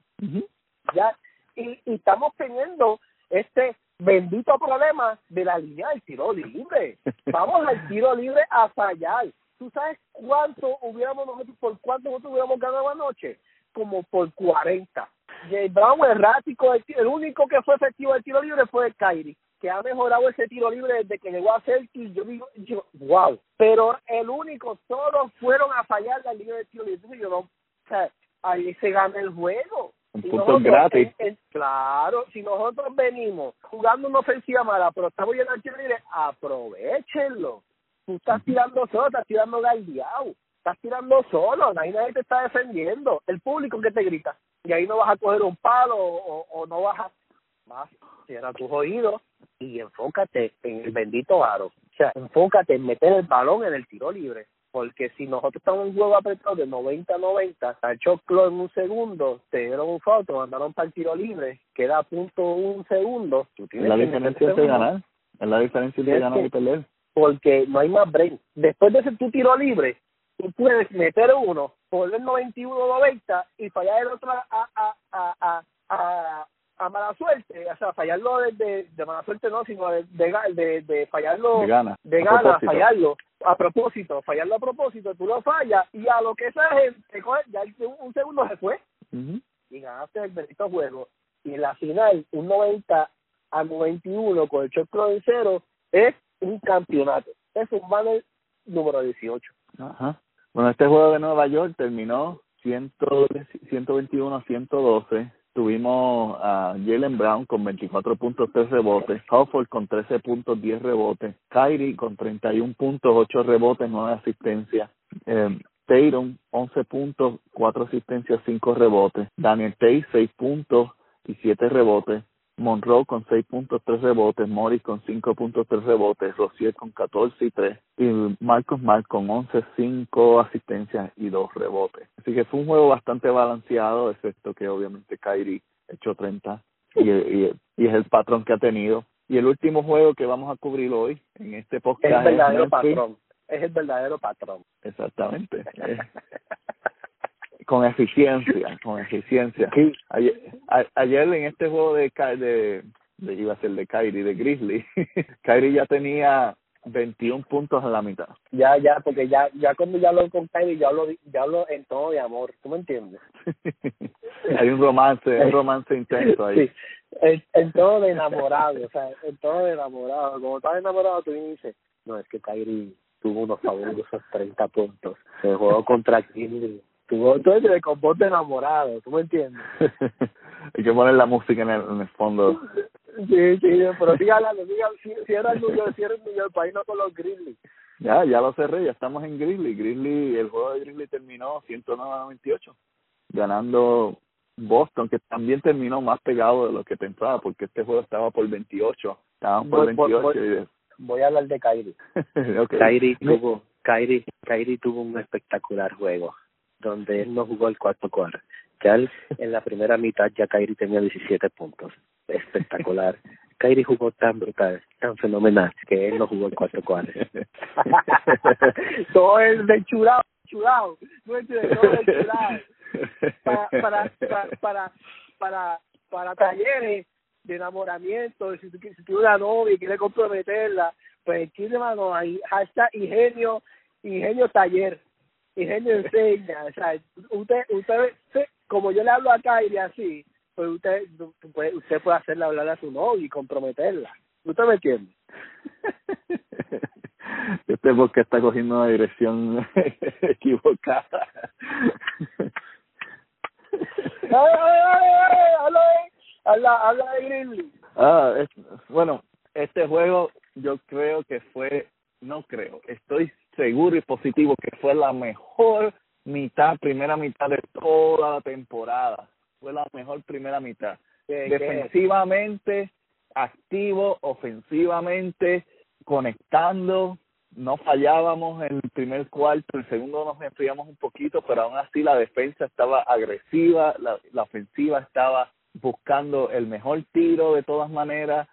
B: Ya, y, y estamos teniendo este bendito problema de la línea del tiro libre. [LAUGHS] Vamos al tiro libre a fallar. ¿Tú sabes cuánto hubiéramos nosotros, por cuánto nosotros hubiéramos ganado anoche? Como por 40. Jay Brown, errático, el, el único que fue efectivo del tiro libre fue Kyrie, que ha mejorado ese tiro libre desde que llegó a y yo digo, yo, wow. Pero el único, todos fueron a fallar la línea de tiro libre. Yo no, o sea, ahí se gana el juego.
A: Un punto gratis.
B: claro, si nosotros venimos jugando una ofensiva mala, pero estamos yendo al tiro libre, aprovechenlo tú estás tirando solo, estás tirando galdeado, estás tirando solo, nadie, nadie te está defendiendo, el público que te grita, y ahí no vas a coger un palo o, o no vas a, vas, cierra tus oídos y enfócate en el bendito aro, o sea, enfócate en meter el balón en el tiro libre, porque si nosotros estamos en un juego apretado de 90 a 90, está choclo en un segundo, te dieron un foto, mandaron para el tiro libre, queda a punto un segundo, tú tienes
A: la diferencia de ganar, es la diferencia de ganar y perder.
B: Porque no hay más break. Después de ese tu tiro libre, tú puedes meter uno, poner 91-90 y fallar el otro a, a, a, a, a, mala suerte, o sea, fallarlo de, de, mala suerte no, sino de, de, de, fallarlo
A: de gana,
B: de gana fallarlo a propósito, fallarlo a propósito, tú lo fallas y a lo que esa gente coge, ya un segundo se fue y ganaste el bendito juego. Y en la final, un 90 a 91 con el shot en cero es un campeonato. Es un banner número 18.
A: Ajá. Bueno, este juego de Nueva York terminó 100, 121 a 112 tuvimos a Jalen Brown con 24 puntos, 3 rebotes, Hofford con 13 puntos, 10 rebotes, Kyrie con 31 puntos, 8 rebotes, 9 asistencias, eh, Tatum 11 puntos, 4 asistencias, 5 rebotes, Daniel Tate 6 puntos y 7 rebotes, Monroe con 6 puntos, 3 rebotes, Morris con 5 puntos, 3 rebotes, Rosier con 14 y 3, y Marcos Mark con 11, 5 asistencias y 2 rebotes. Así que fue un juego bastante balanceado, excepto que obviamente Kyrie echó 30 y, y, y es el patrón que ha tenido. Y el último juego que vamos a cubrir hoy en este podcast
B: es el verdadero patrón. Es el verdadero patrón.
A: Exactamente. [LAUGHS] con eficiencia, con eficiencia. Ayer, ayer en este juego de, de, de, iba a ser de Kyrie, de Grizzly, [LAUGHS] Kyrie ya tenía 21 puntos a la mitad.
B: Ya, ya, porque ya, ya cuando ya hablo con Kyrie, ya hablo, ya hablo en todo de amor, ¿tú me entiendes? [LAUGHS]
A: Hay un romance, un romance intenso ahí.
B: Sí, en, en todo de enamorado, o sea, en todo de enamorado. Como estás enamorado, tú dices, no, es que Kyrie tuvo unos fabulosos 30 puntos. Se jugó contra Grizzly tú, tú eres de enamorado, ¿tú me entiendes? [LAUGHS]
A: Hay que poner la música en el, en el fondo.
B: Sí, sí, pero dígale, [LAUGHS] dígale, si, si era el New York, si era el New York, país no con los Grizzlies.
A: Ya, ya lo cerré, ya estamos en Grizzly. Grizzly, el juego de Grizzly terminó 109 a 98, ganando Boston, que también terminó más pegado de lo que pensaba, porque este juego estaba por 28, estaban por 28.
B: Voy,
A: voy,
B: voy a hablar de Kyrie. [LAUGHS]
A: okay.
B: Kyrie tuvo, Kyrie, Kyrie tuvo un espectacular juego donde él no jugó el cuarto cuarto. Ya él, en la primera mitad ya Kyrie tenía 17 puntos. Espectacular. [LAUGHS] Kyrie jugó tan brutal, tan fenomenal, que él no jugó el cuarto cuarto. [LAUGHS] todo es de churado, churado. No entiendes, todo es churado. Para, para, para, para, para, para talleres de enamoramiento, si tú, si tú una novia y quieres comprometerla, pues aquí, mano, ahí hashtag ingenio, ingenio taller ingenio enseña, o sea, usted, usted, como yo le hablo acá y así, pues usted, puede, usted puede hacerle hablar a su novio y comprometerla. ¿Usted me entiende? [LAUGHS]
A: Este porque está cogiendo una dirección [LAUGHS] equivocada. [LAUGHS]
B: habla, habla de Grizzly.
A: Ah, es, bueno, este juego yo creo que fue, no creo, estoy seguro y positivo que fue la mejor mitad, primera mitad de toda la temporada. Fue la mejor primera mitad. Defensivamente, activo, ofensivamente, conectando, no fallábamos en el primer cuarto, el segundo nos enfriamos un poquito, pero aún así la defensa estaba agresiva, la, la ofensiva estaba buscando el mejor tiro de todas maneras.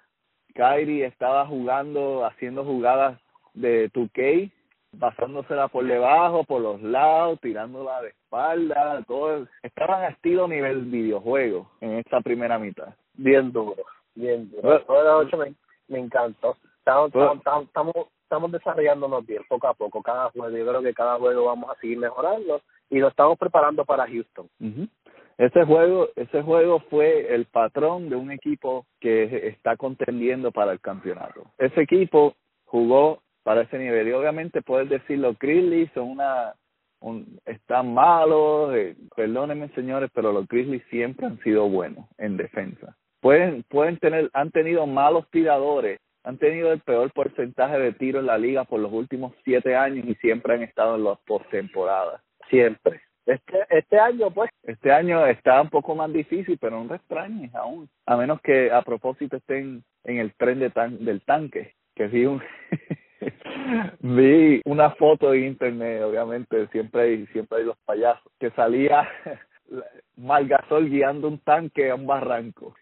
A: Kyrie estaba jugando, haciendo jugadas de 2K, pasándosela por debajo, por los lados, tirándola de espalda, todo. Estaban a estilo nivel videojuego en esta primera mitad.
B: Bien duro, bien duro. me, me encantó. Estamos, estamos, estamos, estamos desarrollándonos bien poco a poco cada juego. Yo creo que cada juego vamos a seguir mejorando y lo estamos preparando para Houston.
A: Ese juego, ese juego fue el patrón de un equipo que está contendiendo para el campeonato. Ese equipo jugó para ese nivel. Y obviamente puedes decir los Grizzlies son una un, están malos, eh, perdónenme señores, pero los Grizzlies siempre han sido buenos en defensa. Pueden pueden tener han tenido malos tiradores, han tenido el peor porcentaje de tiro en la liga por los últimos siete años y siempre han estado en las postemporadas.
B: Siempre. Este, este año, pues.
A: Este año está un poco más difícil, pero no extrañes aún. A menos que a propósito estén en el tren de tan, del tanque, que vi un, [LAUGHS] vi una foto en internet, obviamente siempre hay, siempre hay los payasos, que salía [LAUGHS] Margasol guiando un tanque a un barranco.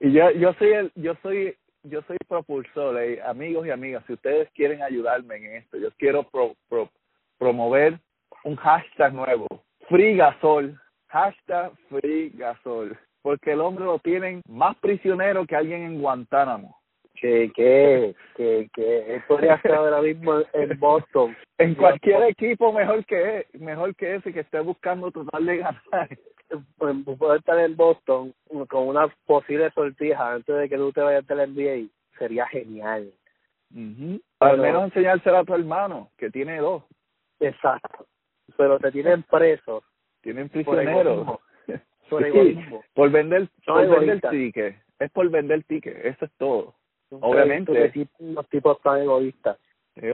A: y yo, yo soy el, yo soy, yo soy propulsor, eh, amigos y amigas, si ustedes quieren ayudarme en esto, yo quiero pro, pro, promover un hashtag nuevo, Free Gasol. Hashtag Free Gasol. Porque el hombre lo tienen más prisionero que alguien en Guantánamo.
B: Que, que, que, que él podría estar ahora mismo en Boston.
A: En cualquier equipo mejor que mejor que ese que esté buscando tratar de ganar.
B: Puede estar en Boston con una posible sortija antes de que tú te vayas al NBA. Sería genial.
A: mhm Al menos enseñárselo a tu hermano, que tiene dos.
B: Exacto. Pero te tienen preso.
A: Tienen prisioneros.
B: Por,
A: sí, por vender, por vender ticket. Es por vender ticket, eso es todo. Obviamente.
B: Los tipos tan egoístas.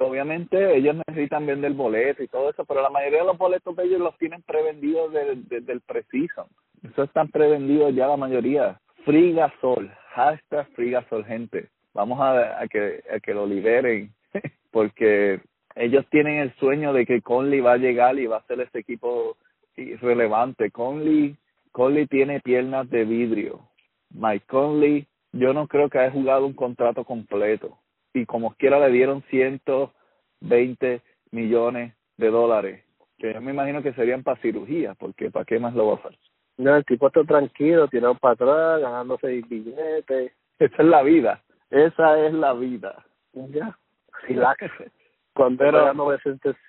A: obviamente ellos necesitan vender boletos y todo eso, pero la mayoría de los boletos de ellos los tienen prevendidos desde, del preciso. Eso están prevendidos ya la mayoría. Free Gasol, hashtag Free Gasol, gente. Vamos a, a, que, a que lo liberen, [LAUGHS] porque ellos tienen el sueño de que Conley va a llegar y va a ser ese equipo relevante. Conley, Conley tiene piernas de vidrio. Mike Conley, yo no creo que haya jugado un contrato completo. Y como quiera le dieron 120 millones de dólares, que yo me imagino que serían para cirugía, porque ¿para qué más lo va a hacer?
B: No, el tipo está tranquilo, tiene un patrón, ganándose billetes.
A: Esa es la vida, esa es la vida.
B: Ya, relax. [LAUGHS] Cuando pero, no,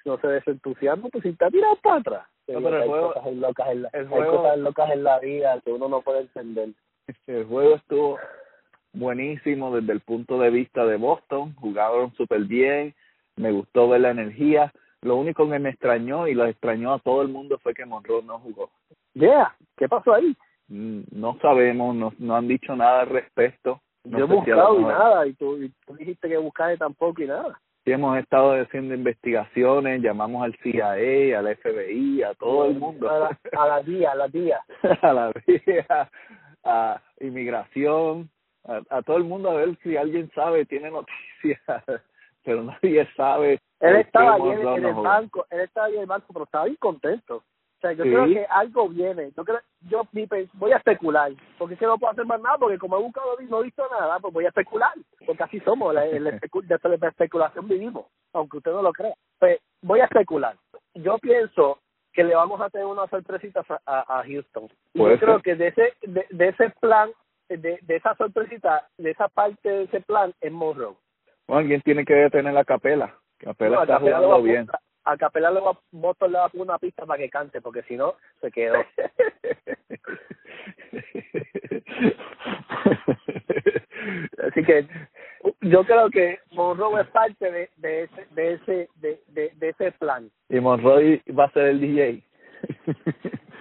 B: no se desentusiasma, pues si está tirado para atrás.
A: No, pero el
B: hay
A: juego,
B: cosas locas en la,
A: el
B: hay cosas locas en la vida que uno no puede entender.
A: El juego estuvo buenísimo desde el punto de vista de Boston, jugaron súper bien, me gustó ver la energía. Lo único que me extrañó y lo extrañó a todo el mundo fue que Monroe no jugó.
B: Yeah, ¿qué pasó ahí?
A: No sabemos, no, no han dicho nada al respecto. No
B: Yo he buscado y nada, y tú, y tú dijiste que buscaste tampoco y nada.
A: Sí, hemos estado haciendo investigaciones, llamamos al CIA, al FBI, a todo el mundo.
B: A la, a la DIA, a la DIA. [LAUGHS]
A: a la DIA, a inmigración, a, a, todo el mundo a ver si alguien sabe, tiene noticias, [LAUGHS] pero nadie sabe.
B: Él estaba ayer en, en el banco, él estaba ayer en el banco, pero estaba bien contento. O sea, yo
A: Sí.
B: creo que algo viene. Yo creo, yo voy a especular, porque si no puedo hacer más nada, porque como he buscado y no he visto nada, pues voy a especular, porque así somos, la, la [LAUGHS] de la especulación vivimos, aunque usted no lo crea. Pues voy a especular. Yo pienso que le vamos a tener una sorpresita a, Houston. Y yo creo que de ese, de, de ese plan, de, de esa sorpresita, de esa parte de ese plan es Monroe.
A: Bueno, alguien tiene que detener la capela. Capela
B: No,
A: está
B: Capela
A: jugando bien.
B: A Capela le va, Boston le va a poner una pista para que cante, porque si no, se quedó. [LAUGHS] Así que yo creo que Monroe es parte de, de ese de ese de, de, de ese plan
A: y Monroy va a ser el DJ.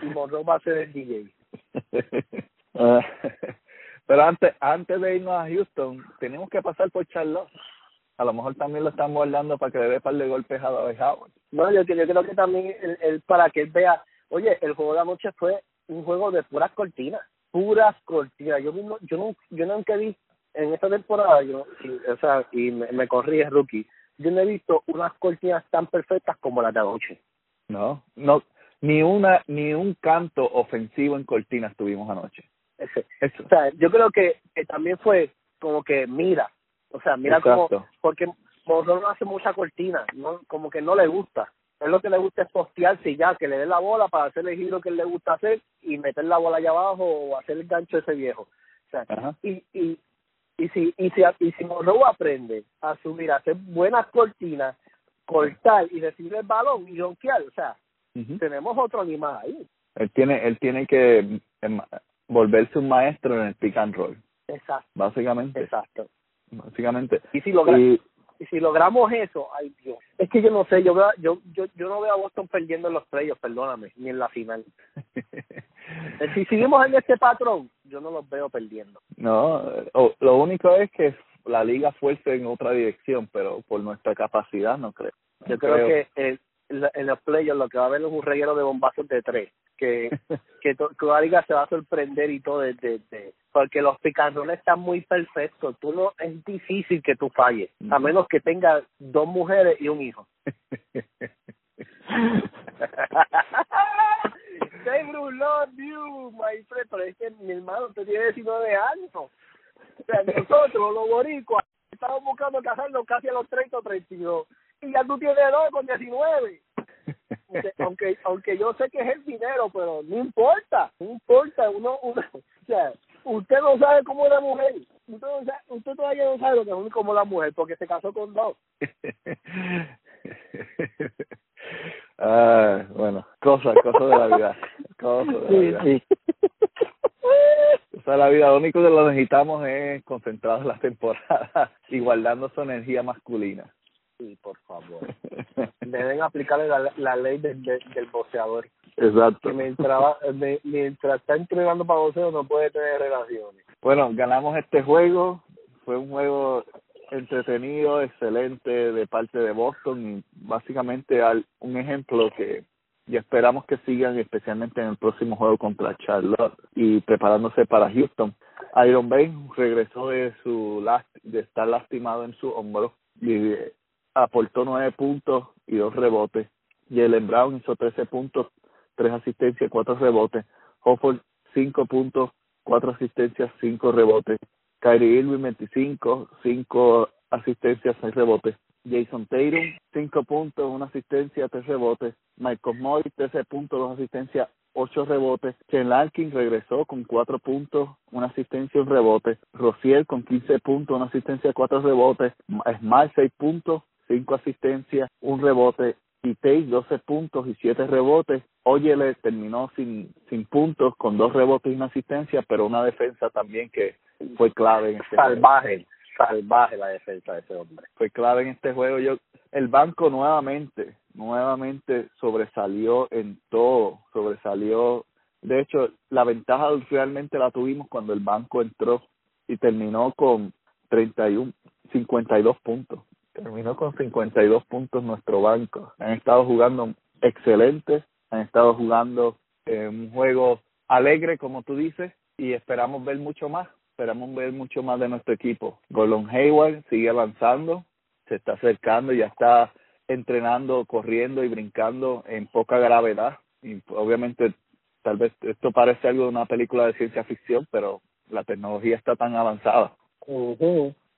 B: y Monroe va a ser el DJ. [LAUGHS]
A: Ah, Pero antes antes de irnos a Houston, tenemos que pasar por Charlotte. A lo mejor también lo están guardando para que le dé un par de golpes a David Howard.
B: No, yo, yo creo que también él, para que él vea, oye, el juego de anoche fue un juego de puras cortinas, puras cortinas. Yo mismo, yo no, yo nunca vi en esta temporada, yo, y, o sea, y me, me corrí el rookie, yo no he visto unas cortinas tan perfectas como las de anoche.
A: No, no, ni una, ni un canto ofensivo en cortinas tuvimos anoche.
B: Ese.
A: Eso.
B: O sea, yo creo que, que también fue como que mira, o sea, mira como,
A: Exacto.
B: porque Monroe no hace mucha cortina, no, como que no le gusta. Él lo que le gusta es postearse y ya, que le dé la bola para hacer el giro que él le gusta hacer y meter la bola allá abajo o hacer el gancho ese viejo. O sea,
A: Ajá.
B: y, y, y si, y si, y si Monroe aprende a subir, a hacer buenas cortinas, cortar y recibir el balón y donkear, o sea, tenemos otro animal ahí.
A: Él tiene, él tiene que em, volverse un maestro en el pick and roll,
B: Exacto,
A: básicamente.
B: exacto.
A: Básicamente.
B: Y si logra,
A: Y-
B: y si logramos eso, ay Dios, es que yo no sé, yo veo, yo, yo, yo no veo a Boston perdiendo en los playoffs, perdóname, ni en la final. Eh, [LAUGHS] Si seguimos en este patrón, yo no los veo perdiendo.
A: no, lo único es que la liga fuerce en otra dirección, pero por nuestra capacidad no creo.
B: Yo
A: No
B: creo, que el- en la- en los playoffs lo que va a haber es un reguero de bombazos de tres, que [LAUGHS] que, to- que la liga se va a sorprender y todo, de, de- de- porque los picanrones están muy perfectos. Tú no es difícil que tú falles, a menos que tengas dos mujeres y un hijo. [LAUGHS] Say Bruce love you, my friend, pero es que mi hermano te tiene 19 años. O sea, nosotros, los boricuas, estamos buscando casarnos casi a los 30 o 32. Y ya tú tienes dos con 19. [LAUGHS] Aunque- aunque aunque yo sé que es el dinero, pero no importa, no importa, uno, uno [LAUGHS] o sea, usted no sabe cómo es la mujer, usted, no sabe, usted todavía no sabe lo que es como la mujer, porque se casó con dos. [LAUGHS]
A: ah, bueno, cosas, cosas de la vida, cosas de la vida. Sí, O sea, la vida, lo único que lo necesitamos es concentrar la temporada y guardando su energía masculina.
B: Sí, por favor. Deben aplicarle la, la ley del, del boxeador.
A: Exacto.
B: Que mientras, mientras está entrenando para boxeo no puede tener relaciones.
A: Bueno, ganamos este juego. Fue un juego entretenido, excelente de parte de Boston y básicamente al, un ejemplo que y esperamos que sigan especialmente en el próximo juego contra Charlotte y preparándose para Houston. Iron Bay regresó de su de estar lastimado en su hombro y aportó nueve puntos y dos rebotes. Jalen Brown hizo trece puntos, tres asistencias, cuatro rebotes. Hofford cinco puntos, cuatro asistencias, cinco rebotes. Kyrie Irving 25, cinco asistencias, seis rebotes. Jason Tatum, cinco puntos, una asistencia, tres rebotes. Michael Moy, 13 puntos, dos asistencias, ocho rebotes. Ken Larkin regresó con cuatro puntos, una asistencia, un rebote. Rociel con 15 puntos, una asistencia, cuatro rebotes. Smart, seis puntos, cinco asistencias, un rebote. Y Tate, 12 puntos y siete rebotes. Oyele terminó sin, sin puntos, con dos rebotes y una asistencia, pero una defensa también que fue clave en este
B: Salvaje salvaje la defensa de ese hombre.
A: Fue clave en este juego. Yo, el banco nuevamente, nuevamente sobresalió en todo, sobresalió. De hecho, la ventaja realmente la tuvimos cuando el banco entró y terminó con 31, 52 puntos. Terminó con 52 puntos nuestro banco. Han estado jugando excelentes, han estado jugando en un juego alegre, como tú dices, y esperamos ver mucho más esperamos ver mucho más de nuestro equipo. Gordon Hayward sigue avanzando, se está acercando, ya está entrenando, corriendo y brincando en poca gravedad. Y obviamente, tal vez esto parece algo de una película de ciencia ficción, pero la tecnología está tan avanzada.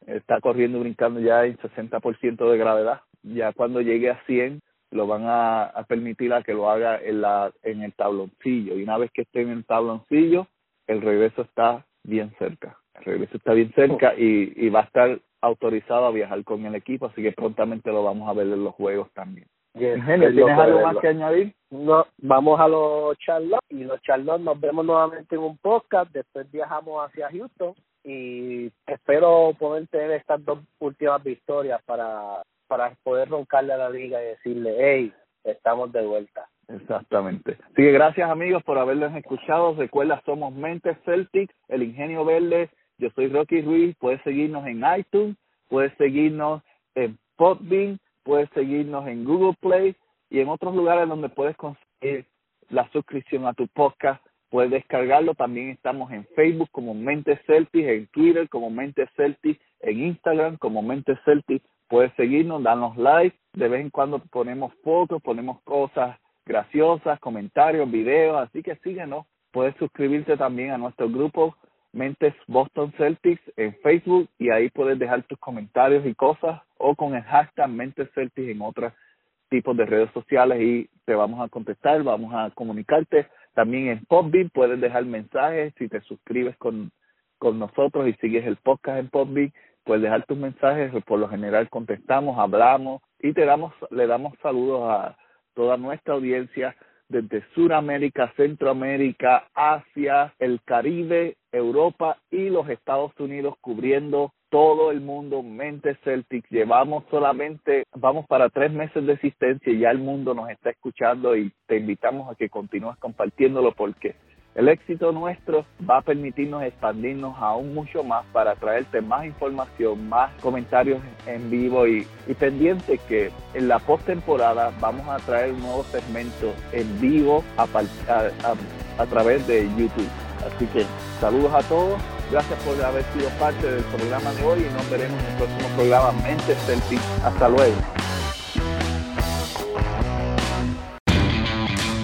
A: Está corriendo y brincando ya en 60% de gravedad. Ya cuando llegue a 100, lo van a, a, permitir a que lo haga en, la, en el tabloncillo. Y una vez que esté en el tabloncillo, el regreso está bien cerca. El regreso está bien cerca y, y va a estar autorizado a viajar con el equipo, así que prontamente lo vamos a ver en los juegos también.
B: ¿Tienes algo más que añadir? No, vamos a los Charlotte y los Charlotte nos vemos nuevamente en un podcast, después viajamos hacia Houston y espero poder tener estas dos últimas victorias para, para poder roncarle a la liga y decirle, hey, estamos de vuelta.
A: Exactamente. Así que gracias amigos por haberlos escuchado. Recuerda, somos Mentes Celtic, el Ingenio Verde. Yo soy Rocky Ruiz. Puedes seguirnos en iTunes, puedes seguirnos en Podbean, puedes seguirnos en Google Play y en otros lugares donde puedes conseguir la suscripción a tu podcast. Puedes descargarlo. También estamos en Facebook como Mentes Celtic, en Twitter como Mentes Celtic, en Instagram como Mentes Celtic. Puedes seguirnos, darnos like. De vez en cuando ponemos fotos, ponemos cosas graciosas, comentarios, videos, así que síguenos. Puedes suscribirte también a nuestro grupo Mentes Boston Celtics en Facebook y ahí puedes dejar tus comentarios y cosas o con el hashtag Mentes Celtics en otros tipos de redes sociales y te vamos a contestar, vamos a comunicarte. También en Podbean puedes dejar mensajes si te suscribes con, con nosotros y sigues el podcast en Podbean, puedes dejar tus mensajes, por lo general contestamos, hablamos y te damos, le damos saludos a, toda nuestra audiencia desde Sudamérica, Centroamérica, Asia, el Caribe, Europa y los Estados Unidos, cubriendo todo el mundo, Mente Celtic. Llevamos solamente, vamos para tres meses de existencia y ya el mundo nos está escuchando y te invitamos a que continúes compartiéndolo porque el éxito nuestro va a permitirnos expandirnos aún mucho más para traerte más información, más comentarios en vivo y, y pendiente que en la postemporada vamos a traer un nuevo segmento en vivo a, a, a través de YouTube. Así que saludos a todos, gracias por haber sido parte del programa de hoy y nos veremos en el próximo programa Mente Celtic. Hasta luego.